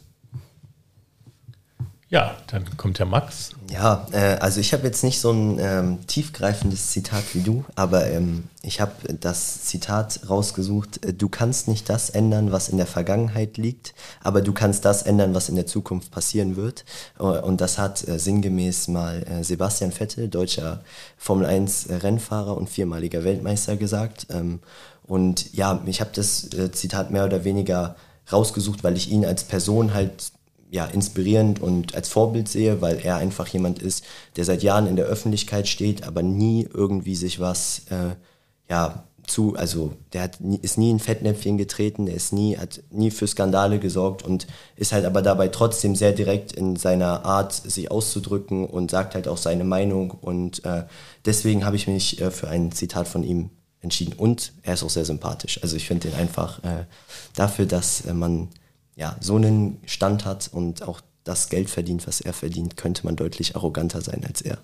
Ja, dann kommt der Max. Ja, äh, also ich habe jetzt nicht so ein ähm, tiefgreifendes Zitat wie du, aber ähm, ich habe das Zitat rausgesucht, äh, du kannst nicht das ändern, was in der Vergangenheit liegt, aber du kannst das ändern, was in der Zukunft passieren wird. Äh, und das hat äh, sinngemäß mal äh, Sebastian Vettel, deutscher Formel 1 Rennfahrer und viermaliger Weltmeister gesagt. Ähm, und ja, ich habe das äh, Zitat mehr oder weniger rausgesucht, weil ich ihn als Person halt ja, inspirierend und als Vorbild sehe, weil er einfach jemand ist, der seit Jahren in der Öffentlichkeit steht, aber nie irgendwie sich was, äh, ja, zu, also der hat ist nie in Fettnäpfchen getreten, der ist nie, hat nie für Skandale gesorgt und ist halt aber dabei trotzdem sehr direkt in seiner Art, sich auszudrücken und sagt halt auch seine Meinung und äh, deswegen habe ich mich äh, für ein Zitat von ihm entschieden und er ist auch sehr sympathisch. Also ich finde ihn einfach äh, dafür, dass äh, man ja, so einen Stand hat und auch das Geld verdient, was er verdient, könnte man deutlich arroganter sein als er.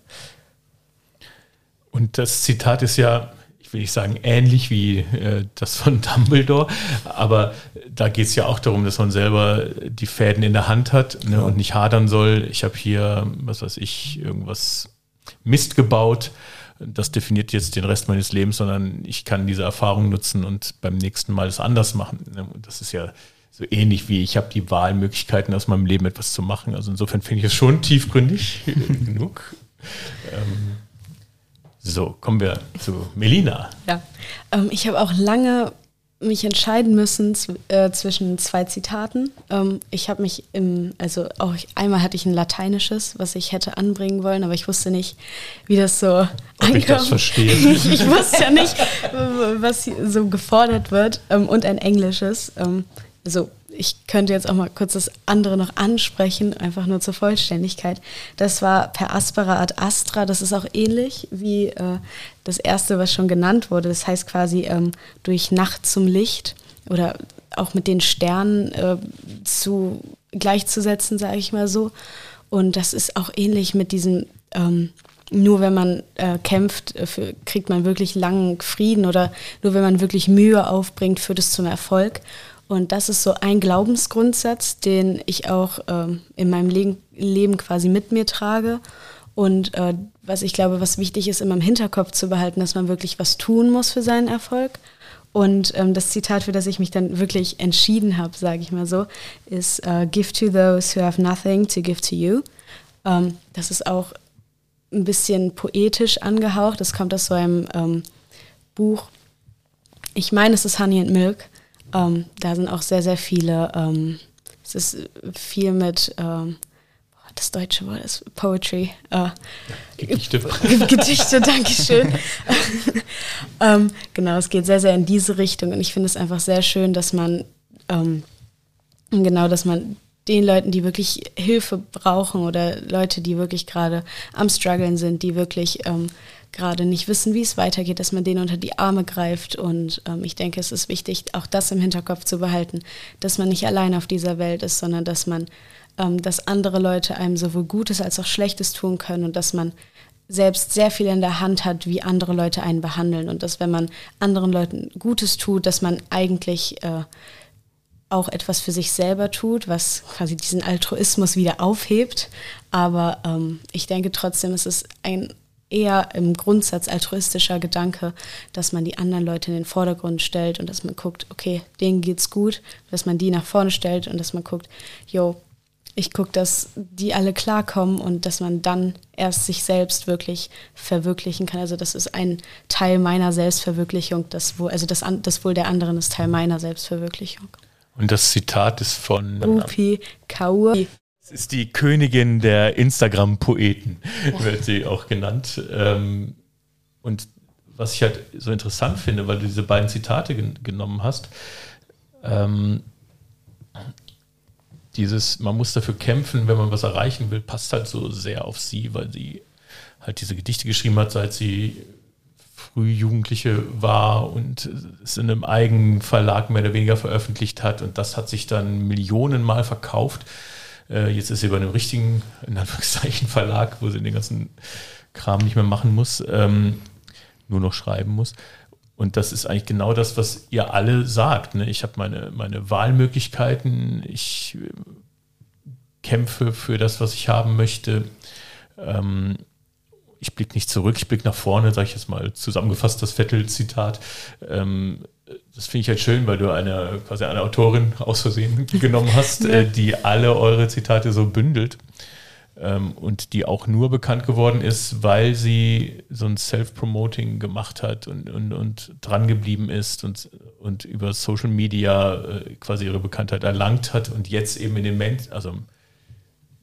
Und das Zitat ist ja, ich will nicht sagen ähnlich wie äh, das von Dumbledore, aber da geht es ja auch darum, dass man selber die Fäden in der Hand hat ne, und nicht hadern soll. Ich habe hier, was weiß ich, irgendwas Mist gebaut. Das definiert jetzt den Rest meines Lebens, sondern ich kann diese Erfahrung nutzen und beim nächsten Mal es anders machen. Ne, das ist ja so ähnlich wie ich habe die Wahlmöglichkeiten aus meinem Leben etwas zu machen. Also insofern finde ich es schon tiefgründig genug. Ähm, so, kommen wir zu Melina. Ja, ähm, ich habe auch lange mich entscheiden müssen äh, zwischen zwei Zitaten. Ähm, ich habe mich im, also auch einmal hatte ich ein lateinisches, was ich hätte anbringen wollen, aber ich wusste nicht, wie das so Ob ich das verstehe. ich, ich, wusste ja nicht, was so gefordert wird ähm, und ein englisches. Ähm, also ich könnte jetzt auch mal kurz das andere noch ansprechen, einfach nur zur Vollständigkeit. Das war per aspera ad astra, das ist auch ähnlich wie äh, das erste, was schon genannt wurde. Das heißt quasi ähm, durch Nacht zum Licht oder auch mit den Sternen äh, zu gleichzusetzen, sage ich mal so. Und das ist auch ähnlich mit diesem, ähm, nur wenn man äh, kämpft, äh, für, kriegt man wirklich langen Frieden oder nur wenn man wirklich Mühe aufbringt, führt es zum Erfolg. Und das ist so ein Glaubensgrundsatz, den ich auch ähm, in meinem Le Leben quasi mit mir trage. Und äh, was ich glaube, was wichtig ist, immer im Hinterkopf zu behalten, dass man wirklich was tun muss für seinen Erfolg. Und ähm, das Zitat, für das ich mich dann wirklich entschieden habe, sage ich mal so, ist uh, Give to those who have nothing to give to you. Ähm, das ist auch ein bisschen poetisch angehaucht. Das kommt aus so einem ähm, Buch. Ich meine, es ist Honey and Milk. Ähm, da sind auch sehr, sehr viele, ähm, es ist viel mit, ähm, das deutsche Wort ist Poetry. Äh, Gedichte. Gedichte, Dankeschön. ähm, genau, es geht sehr, sehr in diese Richtung und ich finde es einfach sehr schön, dass man, ähm, genau, dass man den Leuten, die wirklich Hilfe brauchen oder Leute, die wirklich gerade am struggeln sind, die wirklich ähm, gerade nicht wissen, wie es weitergeht, dass man denen unter die Arme greift. Und ähm, ich denke, es ist wichtig, auch das im Hinterkopf zu behalten, dass man nicht allein auf dieser Welt ist, sondern dass man, ähm, dass andere Leute einem sowohl Gutes als auch Schlechtes tun können und dass man selbst sehr viel in der Hand hat, wie andere Leute einen behandeln. Und dass wenn man anderen Leuten Gutes tut, dass man eigentlich äh, auch etwas für sich selber tut, was quasi diesen Altruismus wieder aufhebt. Aber ähm, ich denke trotzdem, es ist ein eher im Grundsatz altruistischer Gedanke, dass man die anderen Leute in den Vordergrund stellt und dass man guckt, okay, denen geht's gut, dass man die nach vorne stellt und dass man guckt, yo, ich gucke, dass die alle klarkommen und dass man dann erst sich selbst wirklich verwirklichen kann. Also das ist ein Teil meiner Selbstverwirklichung, das wohl, also das, das Wohl der anderen ist Teil meiner Selbstverwirklichung. Und das Zitat ist von Rupi Kaur. Ist die Königin der Instagram-Poeten, wird sie auch genannt. Ähm, und was ich halt so interessant finde, weil du diese beiden Zitate gen genommen hast, ähm, dieses, man muss dafür kämpfen, wenn man was erreichen will, passt halt so sehr auf sie, weil sie halt diese Gedichte geschrieben hat, seit sie früh Jugendliche war und es in einem eigenen Verlag mehr oder weniger veröffentlicht hat und das hat sich dann Millionenmal verkauft. Äh, jetzt ist sie bei einem richtigen, in Anführungszeichen, Verlag, wo sie den ganzen Kram nicht mehr machen muss, ähm, nur noch schreiben muss. Und das ist eigentlich genau das, was ihr alle sagt. Ne? Ich habe meine, meine Wahlmöglichkeiten, ich äh, kämpfe für das, was ich haben möchte. Ähm, ich blicke nicht zurück, ich blicke nach vorne, sage ich jetzt mal zusammengefasst das Vettel-Zitat. Ähm, das finde ich halt schön, weil du eine quasi eine Autorin aus Versehen genommen hast, ja. äh, die alle eure Zitate so bündelt ähm, und die auch nur bekannt geworden ist, weil sie so ein Self-Promoting gemacht hat und, und, und dran geblieben ist und, und über Social Media äh, quasi ihre Bekanntheit erlangt hat und jetzt eben in den Main, also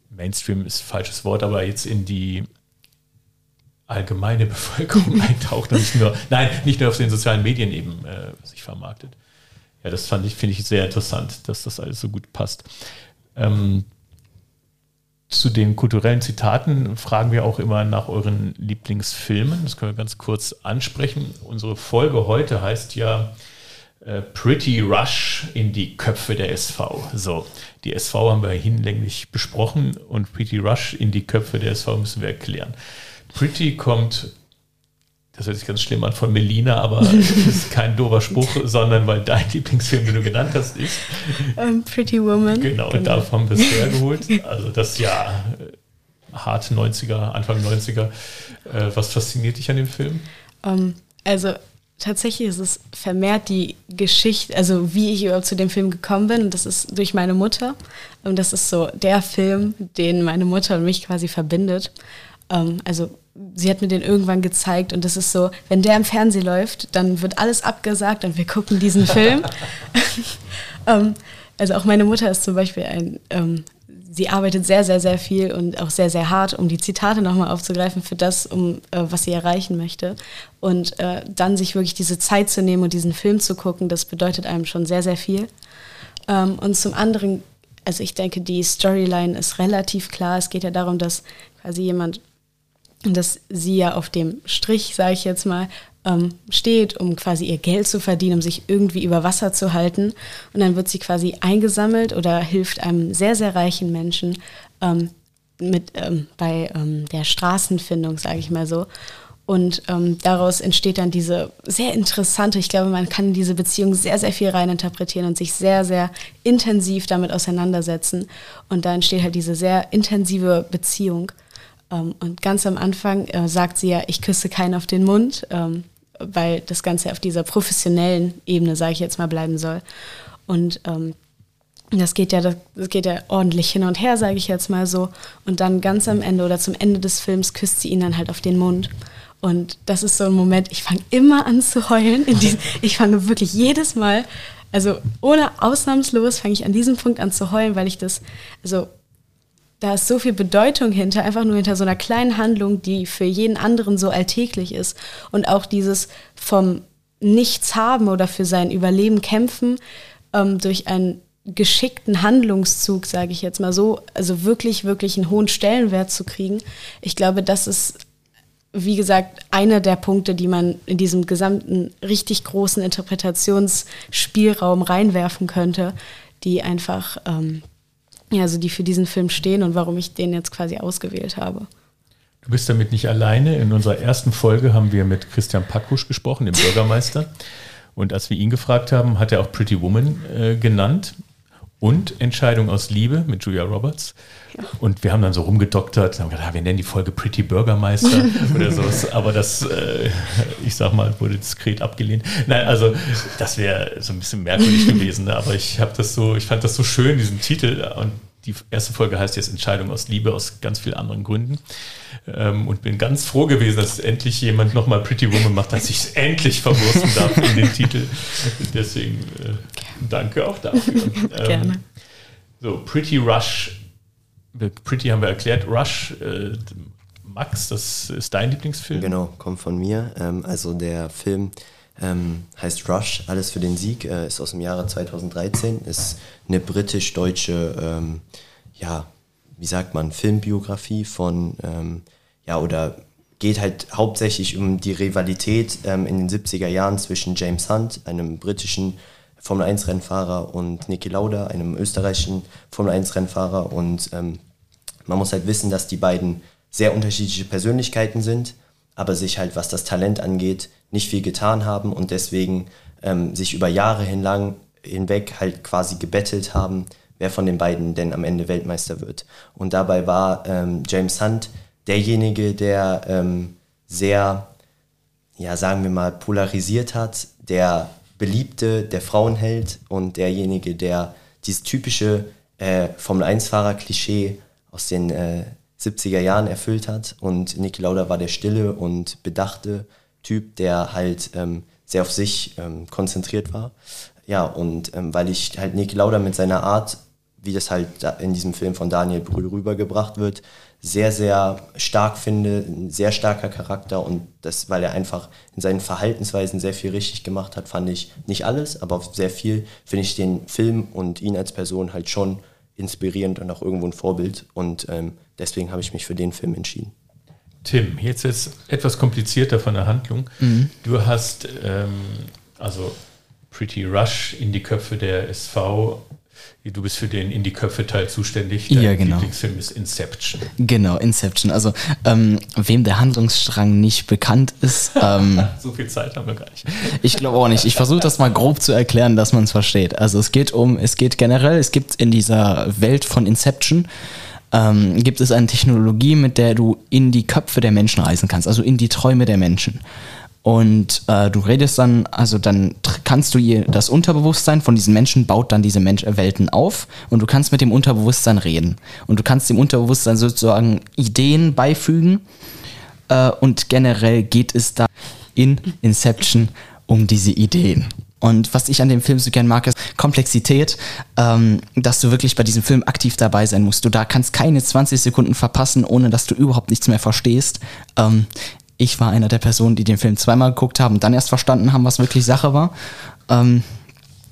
Mainstream ist ein falsches Wort, aber jetzt in die allgemeine Bevölkerung eintaucht und nicht nur, nein, nicht nur auf den sozialen Medien eben äh, sich vermarktet. Ja, das fand ich, finde ich sehr interessant, dass das alles so gut passt. Ähm, zu den kulturellen Zitaten fragen wir auch immer nach euren Lieblingsfilmen. Das können wir ganz kurz ansprechen. Unsere Folge heute heißt ja Äh, Pretty Rush in die Köpfe der SV. So, die SV haben wir hinlänglich besprochen und Pretty Rush in die Köpfe der SV müssen wir erklären. Pretty kommt, das hört sich ganz schlimm an, von Melina, aber es ist kein doofer Spruch, sondern weil dein Lieblingsfilm, den du genannt hast, ist um, Pretty Woman. Genau, genau. da haben wir es hergeholt. Also das ja hart 90er, Anfang 90er. Äh, was fasziniert dich an dem Film? Um, also tatsächlich ist es vermehrt die Geschichte, also wie ich überhaupt zu dem Film gekommen bin. Und das ist durch meine Mutter. Und das ist so der Film, den meine Mutter und mich quasi verbindet. Ähm, also sie hat mir den irgendwann gezeigt und das ist so, wenn der im Fernsehen läuft, dann wird alles abgesagt und wir gucken diesen Film. ähm, also auch meine Mutter ist zum Beispiel ein, ähm, sie arbeitet sehr, sehr, sehr viel und auch sehr, sehr hart, um die Zitate nochmal aufzugreifen für das, um äh, was sie erreichen möchte. Und äh, dann sich wirklich diese Zeit zu nehmen und diesen Film zu gucken, das bedeutet einem schon sehr, sehr viel. Ähm, und zum anderen, also ich denke, die Storyline ist relativ klar. Es geht ja darum, dass quasi jemand, dass sie ja auf dem Strich, sage ich jetzt mal, ähm, steht, um quasi ihr Geld zu verdienen, um sich irgendwie über Wasser zu halten. Und dann wird sie quasi eingesammelt oder hilft einem sehr, sehr reichen Menschen ähm, mit, ähm, bei ähm, der Straßenfindung, sage ich mal so. Und ähm, daraus entsteht dann diese sehr interessante, ich glaube, man kann diese Beziehung sehr, sehr viel reininterpretieren und sich sehr, sehr intensiv damit auseinandersetzen. Und da entsteht halt diese sehr intensive Beziehung. Ähm, und ganz am Anfang äh, sagt sie ja, ich küsse keinen auf den Mund. Ähm, weil das Ganze auf dieser professionellen Ebene, sage ich jetzt mal, bleiben soll. Und ähm, das geht ja, das, geht ja ordentlich hin und her, sage ich jetzt mal so. Und dann ganz am Ende oder zum Ende des Films küsst sie ihn dann halt auf den Mund. Und das ist so ein Moment, ich fange immer an zu heulen. Diesen, ich fange wirklich jedes Mal, also ohne ausnahmslos, fange ich an diesem Punkt an zu heulen, weil ich das, also da ist so viel Bedeutung hinter, einfach nur hinter so einer kleinen Handlung, die für jeden anderen so alltäglich ist. Und auch dieses vom Nichts haben oder für sein Überleben kämpfen ähm, durch einen geschickten Handlungszug, sage ich jetzt mal so, also wirklich, wirklich einen hohen Stellenwert zu kriegen. Ich glaube, das ist, wie gesagt, einer der Punkte, die man in diesem gesamten richtig großen Interpretationsspielraum reinwerfen könnte, die einfach ähm, also die für diesen Film stehen und warum ich den jetzt quasi ausgewählt habe. Du bist damit nicht alleine. In unserer ersten Folge haben wir mit Christian Packusch gesprochen, dem Bürgermeister. Und als wir ihn gefragt haben, hat er auch Pretty Woman äh, genannt und Entscheidung aus Liebe mit Julia Roberts. Und wir haben dann so rumgedoktert, haben gedacht, ah, wir nennen die Folge Pretty Bürgermeister oder so. Aber das, äh, ich sag mal, wurde diskret abgelehnt. Nein, also das wäre so ein bisschen merkwürdig gewesen. Ne? Aber ich habe das so, ich fand das so schön, diesen Titel. Und die erste Folge heißt jetzt Entscheidung aus Liebe aus ganz vielen anderen Gründen. Ähm, und bin ganz froh gewesen, dass endlich jemand nochmal Pretty Woman macht, dass ich es endlich verwursten darf in den Titel. Deswegen äh, danke auch dafür. Ähm, Gerne. So, Pretty Rush. Pretty haben wir erklärt. Rush, äh, Max, das ist dein Lieblingsfilm? Genau, kommt von mir. Ähm, also der Film ähm, heißt Rush, Alles für den Sieg, äh, ist aus dem Jahre 2013, ist eine britisch-deutsche, ähm, ja, wie sagt man, Filmbiografie von, ähm, ja, oder geht halt hauptsächlich um die Rivalität ähm, in den 70er Jahren zwischen James Hunt, einem britischen Formel-1-Rennfahrer, und Niki Lauda, einem österreichischen Formel-1-Rennfahrer. Und ähm, man muss halt wissen, dass die beiden sehr unterschiedliche Persönlichkeiten sind, aber sich halt, was das Talent angeht, nicht viel getan haben und deswegen ähm, sich über Jahre hinlang, hinweg halt quasi gebettelt haben, wer von den beiden denn am Ende Weltmeister wird. Und dabei war ähm, James Hunt derjenige, der ähm, sehr, ja, sagen wir mal, polarisiert hat, der Beliebte, der Frauenheld und derjenige, der dieses typische äh, Formel-1-Fahrer-Klischee aus den äh, 70er Jahren erfüllt hat. Und Niki Lauda war der stille und bedachte Typ, der halt ähm, sehr auf sich ähm, konzentriert war. Ja, und ähm, weil ich halt Niki Lauda mit seiner Art, wie das halt in diesem Film von Daniel Brühl rübergebracht wird, sehr, sehr stark finde, ein sehr starker Charakter und das, weil er einfach in seinen Verhaltensweisen sehr viel richtig gemacht hat, fand ich nicht alles, aber sehr viel finde ich den Film und ihn als Person halt schon inspirierend und auch irgendwo ein Vorbild und ähm, deswegen habe ich mich für den Film entschieden. Tim, jetzt ist etwas komplizierter von der Handlung. Mhm. Du hast ähm, also Pretty Rush in die Köpfe der SV. Du bist für den in die Köpfe Teil zuständig. Dein Ja, genau. Lieblingsfilm ist Inception. Genau, Inception. Also, ähm, wem der Handlungsstrang nicht bekannt ist, ähm, So viel Zeit haben wir gar nicht. ich glaube auch nicht. Ich versuche das mal grob zu erklären, dass man es versteht. Also, es geht um, es geht generell, es gibt in dieser Welt von Inception, ähm, gibt es eine Technologie, mit der du in die Köpfe der Menschen reisen kannst, also in die Träume der Menschen. Und äh, du redest dann, also dann kannst du ihr das Unterbewusstsein von diesen Menschen baut dann diese Mensch äh, Welten auf und du kannst mit dem Unterbewusstsein reden. Und du kannst dem Unterbewusstsein sozusagen Ideen beifügen. Äh, und generell geht es da in Inception um diese Ideen. Und was ich an dem Film so gern mag, ist Komplexität, ähm, dass du wirklich bei diesem Film aktiv dabei sein musst. Du da kannst keine 20 Sekunden verpassen, ohne dass du überhaupt nichts mehr verstehst. Ähm, ich war einer der Personen, die den Film zweimal geguckt haben und dann erst verstanden haben, was wirklich Sache war. Ähm,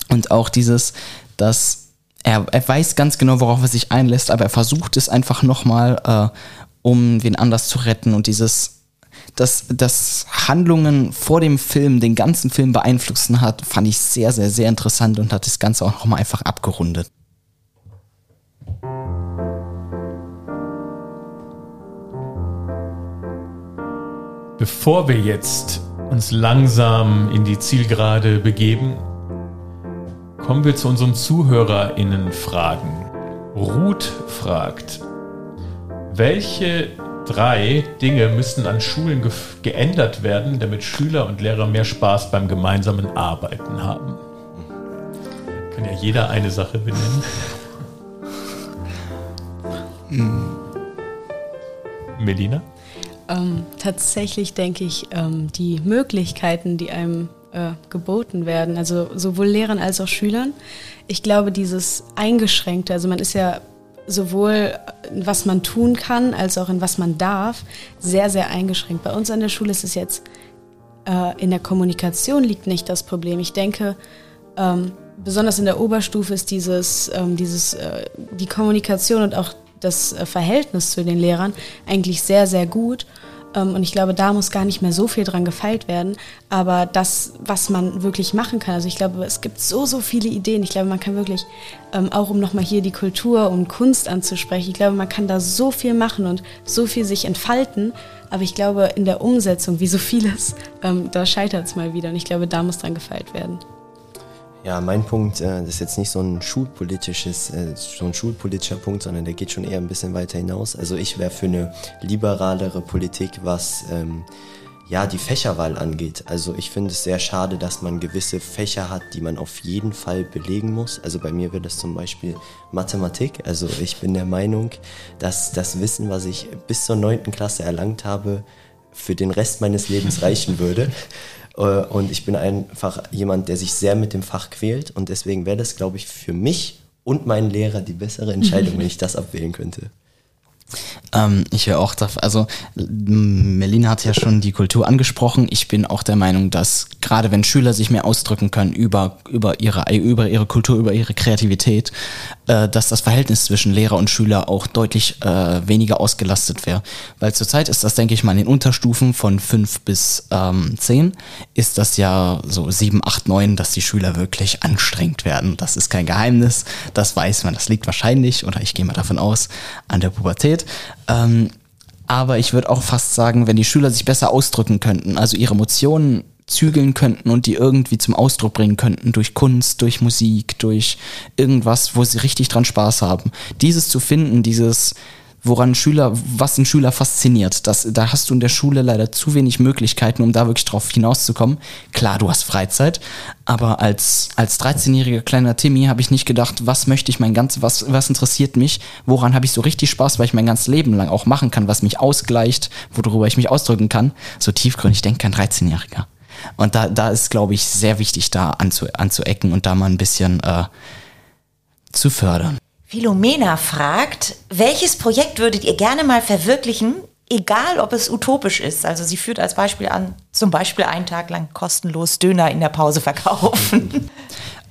und auch dieses, dass er, er weiß ganz genau, worauf er sich einlässt, aber er versucht es einfach nochmal, äh, um wen anders zu retten. Und dieses, dass, dass Handlungen vor dem Film den ganzen Film beeinflussen hat, fand ich sehr, sehr, sehr interessant und hat das Ganze auch nochmal einfach abgerundet. Bevor wir jetzt uns langsam in die Zielgerade begeben, kommen wir zu unseren ZuhörerInnen-Fragen. Ruth fragt, welche drei Dinge müssen an Schulen gef- geändert werden, damit Schüler und Lehrer mehr Spaß beim gemeinsamen Arbeiten haben? Kann ja jeder eine Sache benennen. Melina? Ähm, tatsächlich denke ich, ähm, die Möglichkeiten, die einem äh, geboten werden, also sowohl Lehrern als auch Schülern, ich glaube, dieses Eingeschränkte, also man ist ja sowohl in was man tun kann, als auch in was man darf, sehr, sehr eingeschränkt. Bei uns an der Schule ist es jetzt, äh, in der Kommunikation liegt nicht das Problem. Ich denke, ähm, besonders in der Oberstufe ist dieses, ähm, dieses, äh, die Kommunikation und auch das äh, Verhältnis zu den Lehrern eigentlich sehr, sehr gut. Ähm, und ich glaube, da muss gar nicht mehr so viel dran gefeilt werden. Aber das, was man wirklich machen kann, also ich glaube, es gibt so, so viele Ideen. Ich glaube, man kann wirklich, ähm, auch um nochmal hier die Kultur und Kunst anzusprechen, ich glaube, man kann da so viel machen und so viel sich entfalten. Aber ich glaube, in der Umsetzung, wie so vieles, ähm, da scheitert es mal wieder. Und ich glaube, da muss dran gefeilt werden. Ja, mein Punkt, äh, ist jetzt nicht so ein schulpolitisches, äh, so ein schulpolitischer Punkt, sondern der geht schon eher ein bisschen weiter hinaus. Also ich wäre für eine liberalere Politik, was ähm, ja die Fächerwahl angeht. Also ich finde es sehr schade, dass man gewisse Fächer hat, die man auf jeden Fall belegen muss. Also bei mir wäre das zum Beispiel Mathematik. Also ich bin der Meinung, dass das Wissen, was ich bis zur neunten Klasse erlangt habe, für den Rest meines Lebens reichen würde. Äh, Und ich bin einfach jemand, der sich sehr mit dem Fach quält. Und deswegen wäre das, glaube ich, für mich und meinen Lehrer die bessere Entscheidung, wenn ich das abwählen könnte. Ähm, ich wäre auch dafür, also Melina hat ja schon die Kultur angesprochen. Ich bin auch der Meinung, dass gerade wenn Schüler sich mehr ausdrücken können über, über, ihre, über ihre Kultur, über ihre Kreativität, äh, dass das Verhältnis zwischen Lehrer und Schüler auch deutlich äh, weniger ausgelastet wäre. Weil zurzeit ist das, denke ich mal, in den Unterstufen von 5 bis ähm, 10 ist das ja so 7, 8, 9, dass die Schüler wirklich anstrengend werden. Das ist kein Geheimnis, das weiß man. Das liegt wahrscheinlich, oder ich gehe mal davon aus, an der Pubertät. Ähm, aber ich würde auch fast sagen, wenn die Schüler sich besser ausdrücken könnten, also ihre Emotionen zügeln könnten und die irgendwie zum Ausdruck bringen könnten durch Kunst, durch Musik, durch irgendwas, wo sie richtig dran Spaß haben. Dieses zu finden, dieses woran Schüler, was einen Schüler fasziniert. Das, da hast du in der Schule leider zu wenig Möglichkeiten, um da wirklich drauf hinauszukommen. Klar, du hast Freizeit, aber als, als 13-jähriger kleiner Timmy habe ich nicht gedacht, was möchte ich mein ganzes, was, was interessiert mich, woran habe ich so richtig Spaß, weil ich mein ganzes Leben lang auch machen kann, was mich ausgleicht, worüber ich mich ausdrücken kann. So tiefgründig denkt kein 13-Jähriger. Und da, da ist, glaube ich, sehr wichtig, da anzu, anzuecken und da mal ein bisschen äh, zu fördern. Philomena fragt, welches Projekt würdet ihr gerne mal verwirklichen, egal ob es utopisch ist? Also sie führt als Beispiel an, zum Beispiel einen Tag lang kostenlos Döner in der Pause verkaufen.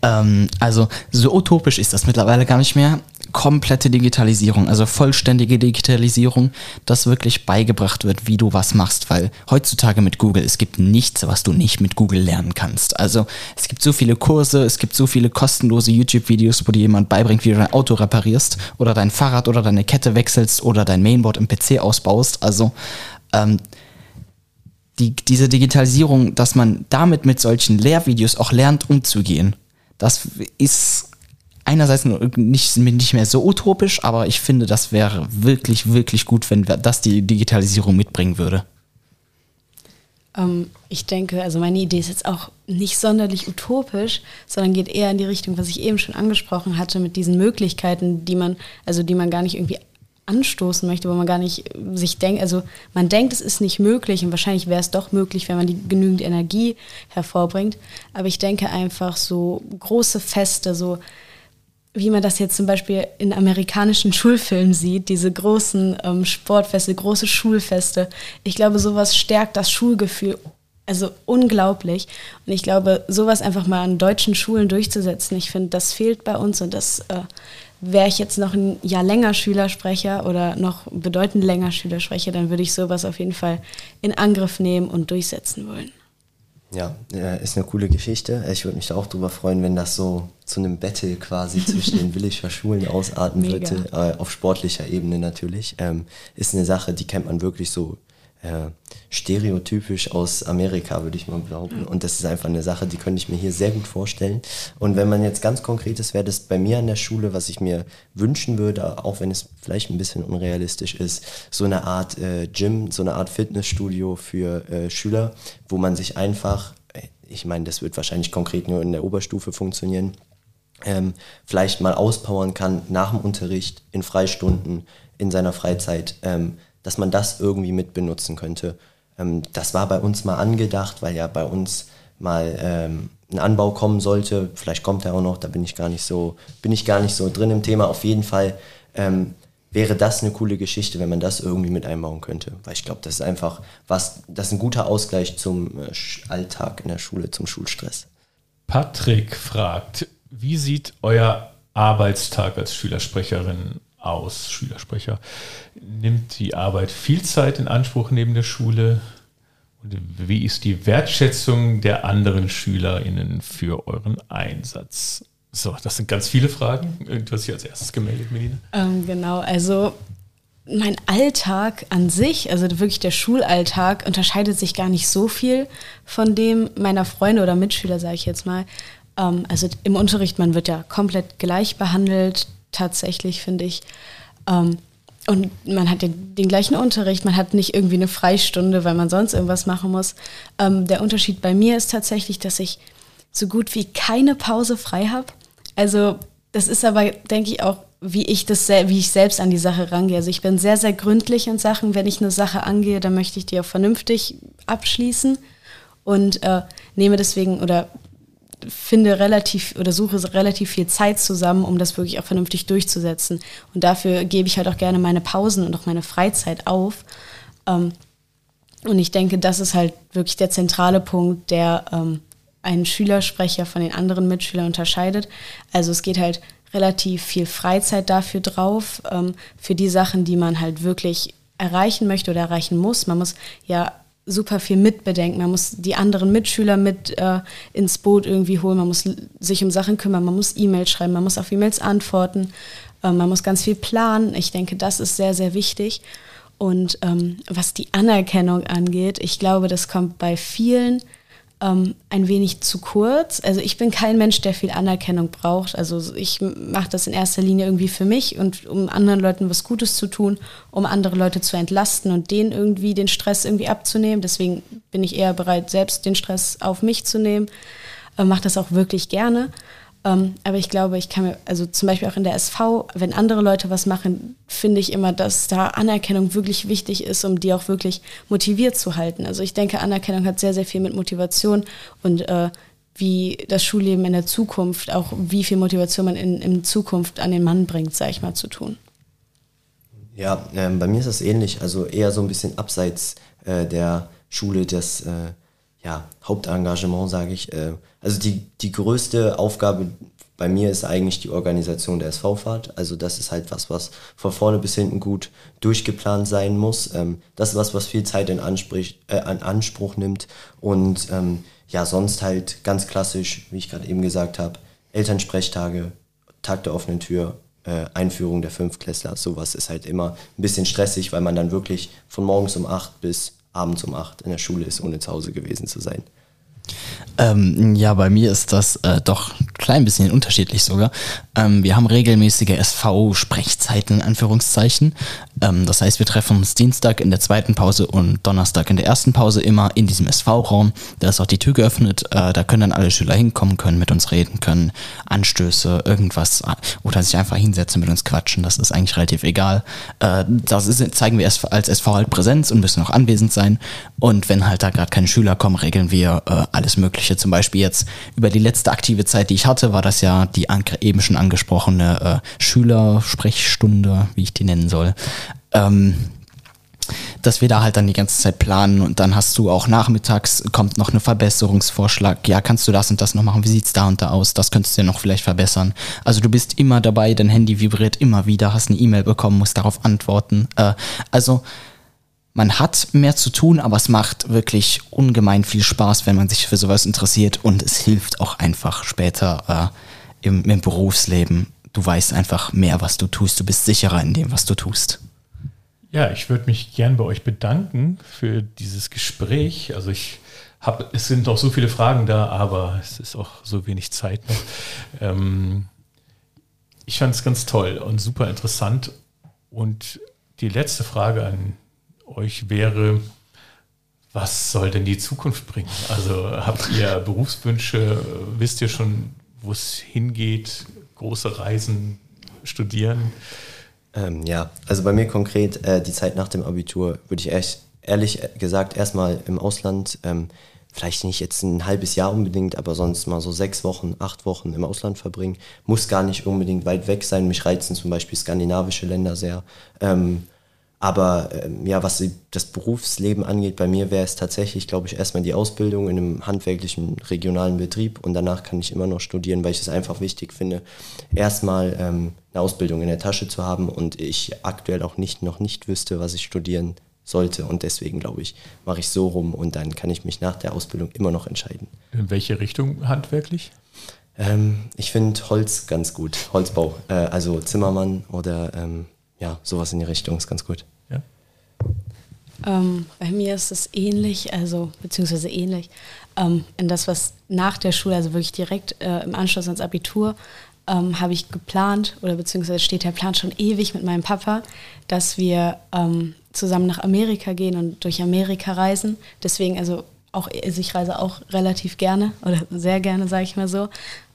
Ähm, also so utopisch ist das mittlerweile gar nicht mehr. Komplette Digitalisierung, also vollständige Digitalisierung, dass wirklich beigebracht wird, wie du was machst, weil heutzutage mit Google, es gibt nichts, was du nicht mit Google lernen kannst. Also es gibt so viele Kurse, es gibt so viele kostenlose YouTube-Videos, wo dir jemand beibringt, wie du dein Auto reparierst oder dein Fahrrad oder deine Kette wechselst oder dein Mainboard im PC ausbaust. Also ähm, die, diese Digitalisierung, dass man damit mit solchen Lehrvideos auch lernt, umzugehen, das ist einerseits nicht, nicht mehr so utopisch, aber ich finde, das wäre wirklich, wirklich gut, wenn das die Digitalisierung mitbringen würde. Ähm, ich denke, also meine Idee ist jetzt auch nicht sonderlich utopisch, sondern geht eher in die Richtung, was ich eben schon angesprochen hatte, mit diesen Möglichkeiten, die man, also die man gar nicht irgendwie anstoßen möchte, wo man gar nicht sich denkt, also man denkt, es ist nicht möglich und wahrscheinlich wäre es doch möglich, wenn man die genügend Energie hervorbringt. Aber ich denke einfach so große Feste, so wie man das jetzt zum Beispiel in amerikanischen Schulfilmen sieht, diese großen ähm, Sportfeste, große Schulfeste. Ich glaube, sowas stärkt das Schulgefühl also unglaublich. Und ich glaube, sowas einfach mal an deutschen Schulen durchzusetzen, ich finde, das fehlt bei uns und das äh, wäre ich jetzt noch ein Jahr länger Schülersprecher oder noch bedeutend länger Schülersprecher, dann würde ich sowas auf jeden Fall in Angriff nehmen und durchsetzen wollen. Ja, ist eine coole Geschichte. Ich würde mich da auch drüber freuen, wenn das so zu einem Battle quasi zwischen den Willischer Schulen ausarten würde, äh, auf sportlicher Ebene natürlich. Ähm, ist eine Sache, die kennt man wirklich so äh, stereotypisch aus Amerika, würde ich mal behaupten. Und das ist einfach eine Sache, die könnte ich mir hier sehr gut vorstellen. Und wenn man jetzt ganz konkret ist, wäre das bei mir an der Schule, was ich mir wünschen würde, auch wenn es vielleicht ein bisschen unrealistisch ist, so eine Art äh, Gym, so eine Art Fitnessstudio für äh, Schüler, wo man sich einfach, äh, ich meine, das wird wahrscheinlich konkret nur in der Oberstufe funktionieren, ähm, vielleicht mal auspowern kann nach dem Unterricht, in Freistunden, in seiner Freizeit. Ähm, dass man das irgendwie mit benutzen könnte. Ähm, das war bei uns mal angedacht, weil ja bei uns mal ähm, ein Anbau kommen sollte. Vielleicht kommt er auch noch, da bin ich gar nicht so, bin ich gar nicht so drin im Thema. Auf jeden Fall ähm, wäre das eine coole Geschichte, wenn man das irgendwie mit einbauen könnte. Weil ich glaube, das ist einfach was, das ist ein guter Ausgleich zum äh, Alltag in der Schule, zum Schulstress. Patrick fragt, wie sieht euer Arbeitstag als Schülersprecherin aus, Schülersprecher? Nimmt die Arbeit viel Zeit in Anspruch neben der Schule? Und wie ist die Wertschätzung der anderen SchülerInnen für euren Einsatz? So, das sind ganz viele Fragen. Du hast dich als erstes gemeldet, Melina. Ähm, genau, also mein Alltag an sich, also wirklich der Schulalltag, unterscheidet sich gar nicht so viel von dem meiner Freunde oder Mitschüler, sage ich jetzt mal. Ähm, also im Unterricht, man wird ja komplett gleich behandelt tatsächlich, finde ich. Ähm, und man hat den, den, gleichen Unterricht, man hat nicht irgendwie eine Freistunde, weil man sonst irgendwas machen muss. Ähm, der Unterschied bei mir ist tatsächlich, dass ich so gut wie keine Pause frei habe. Also das ist aber, denke ich, auch, wie ich das, wie ich selbst an die Sache rangehe. Also ich bin sehr, sehr gründlich in Sachen. Wenn ich eine Sache angehe, dann möchte ich die auch vernünftig abschließen und äh, nehme deswegen oder finde relativ oder suche relativ viel Zeit zusammen, um das wirklich auch vernünftig durchzusetzen. Und dafür gebe ich halt auch gerne meine Pausen und auch meine Freizeit auf. Ähm, und ich denke, das ist halt wirklich der zentrale Punkt, der ähm, einen Schülersprecher von den anderen Mitschülern unterscheidet. Also es geht halt relativ viel Freizeit dafür drauf, ähm, für die Sachen, die man halt wirklich erreichen möchte oder erreichen muss. Man muss ja super viel mitbedenken. Man muss die anderen Mitschüler mit äh, ins Boot irgendwie holen. Man muss sich um Sachen kümmern. Man muss E-Mails schreiben. Man muss auf E-Mails antworten. Äh, man muss ganz viel planen. Ich denke, das ist sehr, sehr wichtig. Und ähm, was die Anerkennung angeht, ich glaube, das kommt bei vielen ähm, ein wenig zu kurz. Also ich bin kein Mensch, der viel Anerkennung braucht. Also ich mache das in erster Linie irgendwie für mich und um anderen Leuten was Gutes zu tun, um andere Leute zu entlasten und denen irgendwie den Stress irgendwie abzunehmen. Deswegen bin ich eher bereit, selbst den Stress auf mich zu nehmen. Äh, mache das auch wirklich gerne. Ähm, aber ich glaube, ich kann mir, also zum Beispiel auch in der SV, wenn andere Leute was machen, finde ich immer, dass da Anerkennung wirklich wichtig ist, um die auch wirklich motiviert zu halten. Also ich denke, Anerkennung hat sehr, sehr viel mit Motivation und äh, wie das Schulleben in der Zukunft, auch wie viel Motivation man in, in Zukunft an den Mann bringt, sage ich mal, zu tun. Ja, ähm, bei mir ist das ähnlich, also eher so ein bisschen abseits äh, der Schule, das äh, ja, Hauptengagement, sage ich. Äh, also die, die größte Aufgabe bei mir ist eigentlich die Organisation der SV-Fahrt. Also das ist halt was, was von vorne bis hinten gut durchgeplant sein muss. Ähm, das ist was, was viel Zeit in, Ansprich, äh, in Anspruch nimmt. Und ähm, ja, sonst halt ganz klassisch, wie ich gerade eben gesagt habe, Elternsprechtage, Tag der offenen Tür, äh, Einführung der Fünftklässler. Sowas ist halt immer ein bisschen stressig, weil man dann wirklich von morgens um acht bis abends um acht in der Schule ist, ohne zu Hause gewesen zu sein. Ähm, ja, bei mir ist das äh, doch ein klein bisschen unterschiedlich sogar. Ähm, wir haben regelmäßige SV-Sprechzeiten, in Anführungszeichen. Ähm, das heißt, wir treffen uns Dienstag in der zweiten Pause und Donnerstag in der ersten Pause immer in diesem SV-Raum. Da ist auch die Tür geöffnet. Äh, da können dann alle Schüler hinkommen, können mit uns reden, können Anstöße, irgendwas äh, oder sich einfach hinsetzen, mit uns quatschen. Das ist eigentlich relativ egal. Äh, das ist, zeigen wir als SV halt Präsenz und müssen auch anwesend sein. Und wenn halt da gerade keine Schüler kommen, regeln wir äh, alles Mögliche. Zum Beispiel jetzt über die letzte aktive Zeit, die ich hatte, war das ja die eben schon angesprochene äh, Schülersprechstunde, wie ich die nennen soll. Ähm, dass wir da halt dann die ganze Zeit planen und dann hast du auch nachmittags kommt noch ein Verbesserungsvorschlag. Ja, kannst du das und das noch machen? Wie sieht's da und da aus? Das könntest du ja noch vielleicht verbessern. Also du bist immer dabei, dein Handy vibriert immer wieder, hast eine E-Mail bekommen, musst darauf antworten. Äh, also man hat mehr zu tun, aber es macht wirklich ungemein viel Spaß, wenn man sich für sowas interessiert und es hilft auch einfach später äh, im, im Berufsleben. Du weißt einfach mehr, was du tust, du bist sicherer in dem, was du tust. Ja, ich würde mich gern bei euch bedanken für dieses Gespräch. Also ich habe, es sind noch so viele Fragen da, aber es ist auch so wenig Zeit noch. Ähm, ich fand es ganz toll und super interessant. Und die letzte Frage an euch wäre, was soll denn die Zukunft bringen? Also habt ihr Berufswünsche? Wisst ihr schon, wo es hingeht? Große Reisen, studieren? Ähm, ja, also bei mir konkret äh, die Zeit nach dem Abitur würde ich echt, ehrlich gesagt erstmal im Ausland, ähm, vielleicht nicht jetzt ein halbes Jahr unbedingt, aber sonst mal so sechs Wochen, acht Wochen im Ausland verbringen. Muss gar nicht unbedingt weit weg sein. Mich reizen zum Beispiel skandinavische Länder sehr. Ähm, aber ähm, ja, was das Berufsleben angeht, bei mir wäre es tatsächlich, glaube ich, erstmal die Ausbildung in einem handwerklichen regionalen Betrieb und danach kann ich immer noch studieren, weil ich es einfach wichtig finde, erstmal ähm, eine Ausbildung in der Tasche zu haben und ich aktuell auch nicht noch nicht wüsste, was ich studieren sollte und deswegen glaube ich, mache ich so rum und dann kann ich mich nach der Ausbildung immer noch entscheiden. In welche Richtung handwerklich? Ähm, ich finde Holz ganz gut, Holzbau, äh, also Zimmermann oder ähm, ja, sowas in die Richtung ist ganz gut. Ähm, bei mir ist es ähnlich, also beziehungsweise ähnlich. Ähm, in das, was nach der Schule, also wirklich direkt äh, im Anschluss ans Abitur, ähm, habe ich geplant oder beziehungsweise steht der Plan schon ewig mit meinem Papa, dass wir ähm, zusammen nach Amerika gehen und durch Amerika reisen. Deswegen, also auch, also ich reise auch relativ gerne oder sehr gerne, sage ich mal so.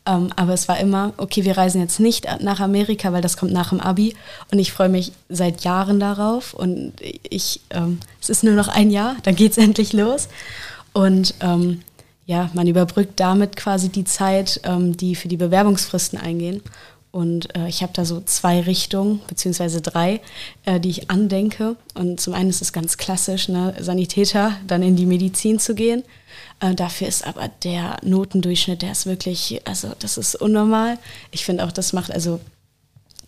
Ähm, aber es war immer, okay, wir reisen jetzt nicht nach Amerika, weil das kommt nach dem Abi. Und ich freue mich seit Jahren darauf. Und ich, ähm, es ist nur noch ein Jahr, dann geht es endlich los. Und ähm, ja, man überbrückt damit quasi die Zeit, ähm, die für die Bewerbungsfristen eingehen. Und äh, ich habe da so zwei Richtungen, beziehungsweise drei, äh, die ich andenke. Und zum einen ist es ganz klassisch, ne, Sanitäter, dann in die Medizin zu gehen. Äh, dafür ist aber der Notendurchschnitt, der ist wirklich, also das ist unnormal. Ich finde auch, das macht, also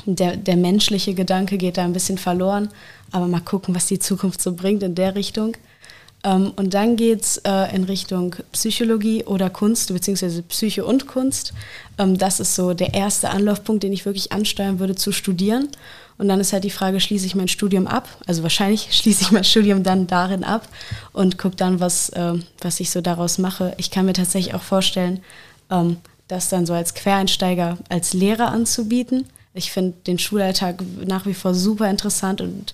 der, der menschliche Gedanke geht da ein bisschen verloren. Aber mal gucken, was die Zukunft so bringt in der Richtung. Ähm, und dann geht es äh, in Richtung Psychologie oder Kunst, beziehungsweise Psyche und Kunst. Ähm, das ist so der erste Anlaufpunkt, den ich wirklich ansteuern würde zu studieren. Und dann ist halt die Frage, schließe ich mein Studium ab? Also wahrscheinlich schließe ich mein Studium dann darin ab und gucke dann, was, äh, was ich so daraus mache. Ich kann mir tatsächlich auch vorstellen, ähm, das dann so als Quereinsteiger, als Lehrer anzubieten. Ich finde den Schulalltag nach wie vor super interessant und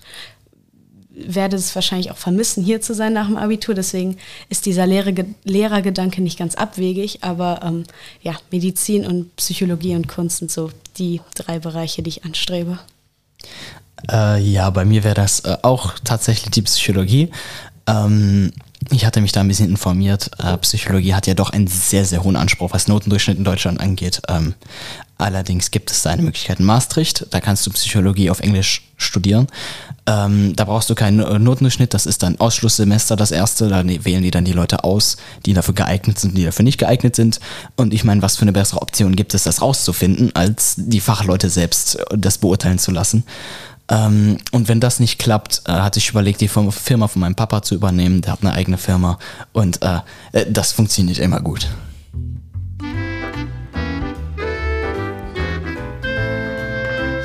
werde es wahrscheinlich auch vermissen, hier zu sein nach dem Abitur. Deswegen ist dieser Lehrer Lehrergedanke nicht ganz abwegig. Aber ähm, ja, Medizin und Psychologie und Kunst sind so die drei Bereiche, die ich anstrebe. Äh, ja, bei mir wäre das äh, auch tatsächlich die Psychologie. Ähm, ich hatte mich da ein bisschen informiert. Äh, Psychologie hat ja doch einen sehr, sehr hohen Anspruch, was Notendurchschnitt in Deutschland angeht. Ähm, Allerdings gibt es da eine Möglichkeit in Maastricht. Da kannst du Psychologie auf Englisch studieren. Ähm, da brauchst du keinen Notendurchschnitt. Das ist dann Ausschlusssemester das erste. Da ne, wählen die dann die Leute aus, die dafür geeignet sind, die dafür nicht geeignet sind. Und ich meine, was für eine bessere Option gibt es, das rauszufinden, als die Fachleute selbst das beurteilen zu lassen. Ähm, und wenn das nicht klappt, äh, hatte ich überlegt, die Firma von meinem Papa zu übernehmen. Der hat eine eigene Firma und äh, äh das funktioniert immer gut.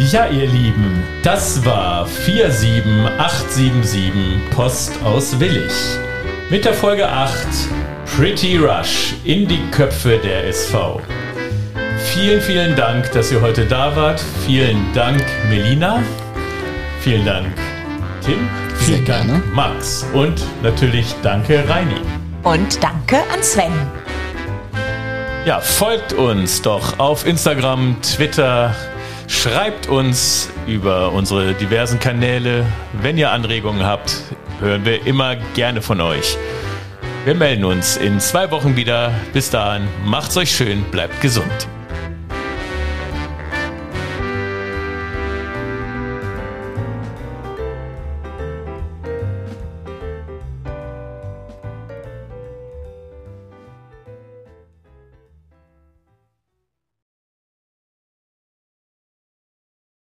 Ja, ihr Lieben, das war 47877 Post aus Willig. Mit der Folge 8 Pretty Rush in die Köpfe der SV. Vielen, vielen Dank, dass ihr heute da wart. Vielen Dank, Melina. Vielen Dank, Tim. Vielen Sehr Dank, gerne. Max. Und natürlich danke, Reini. Und danke an Sven. Ja, folgt uns doch auf Instagram, Twitter. Schreibt uns über unsere diversen Kanäle. Wenn ihr Anregungen habt, hören wir immer gerne von euch. Wir melden uns in zwei Wochen wieder. Bis dahin, macht's euch schön, bleibt gesund.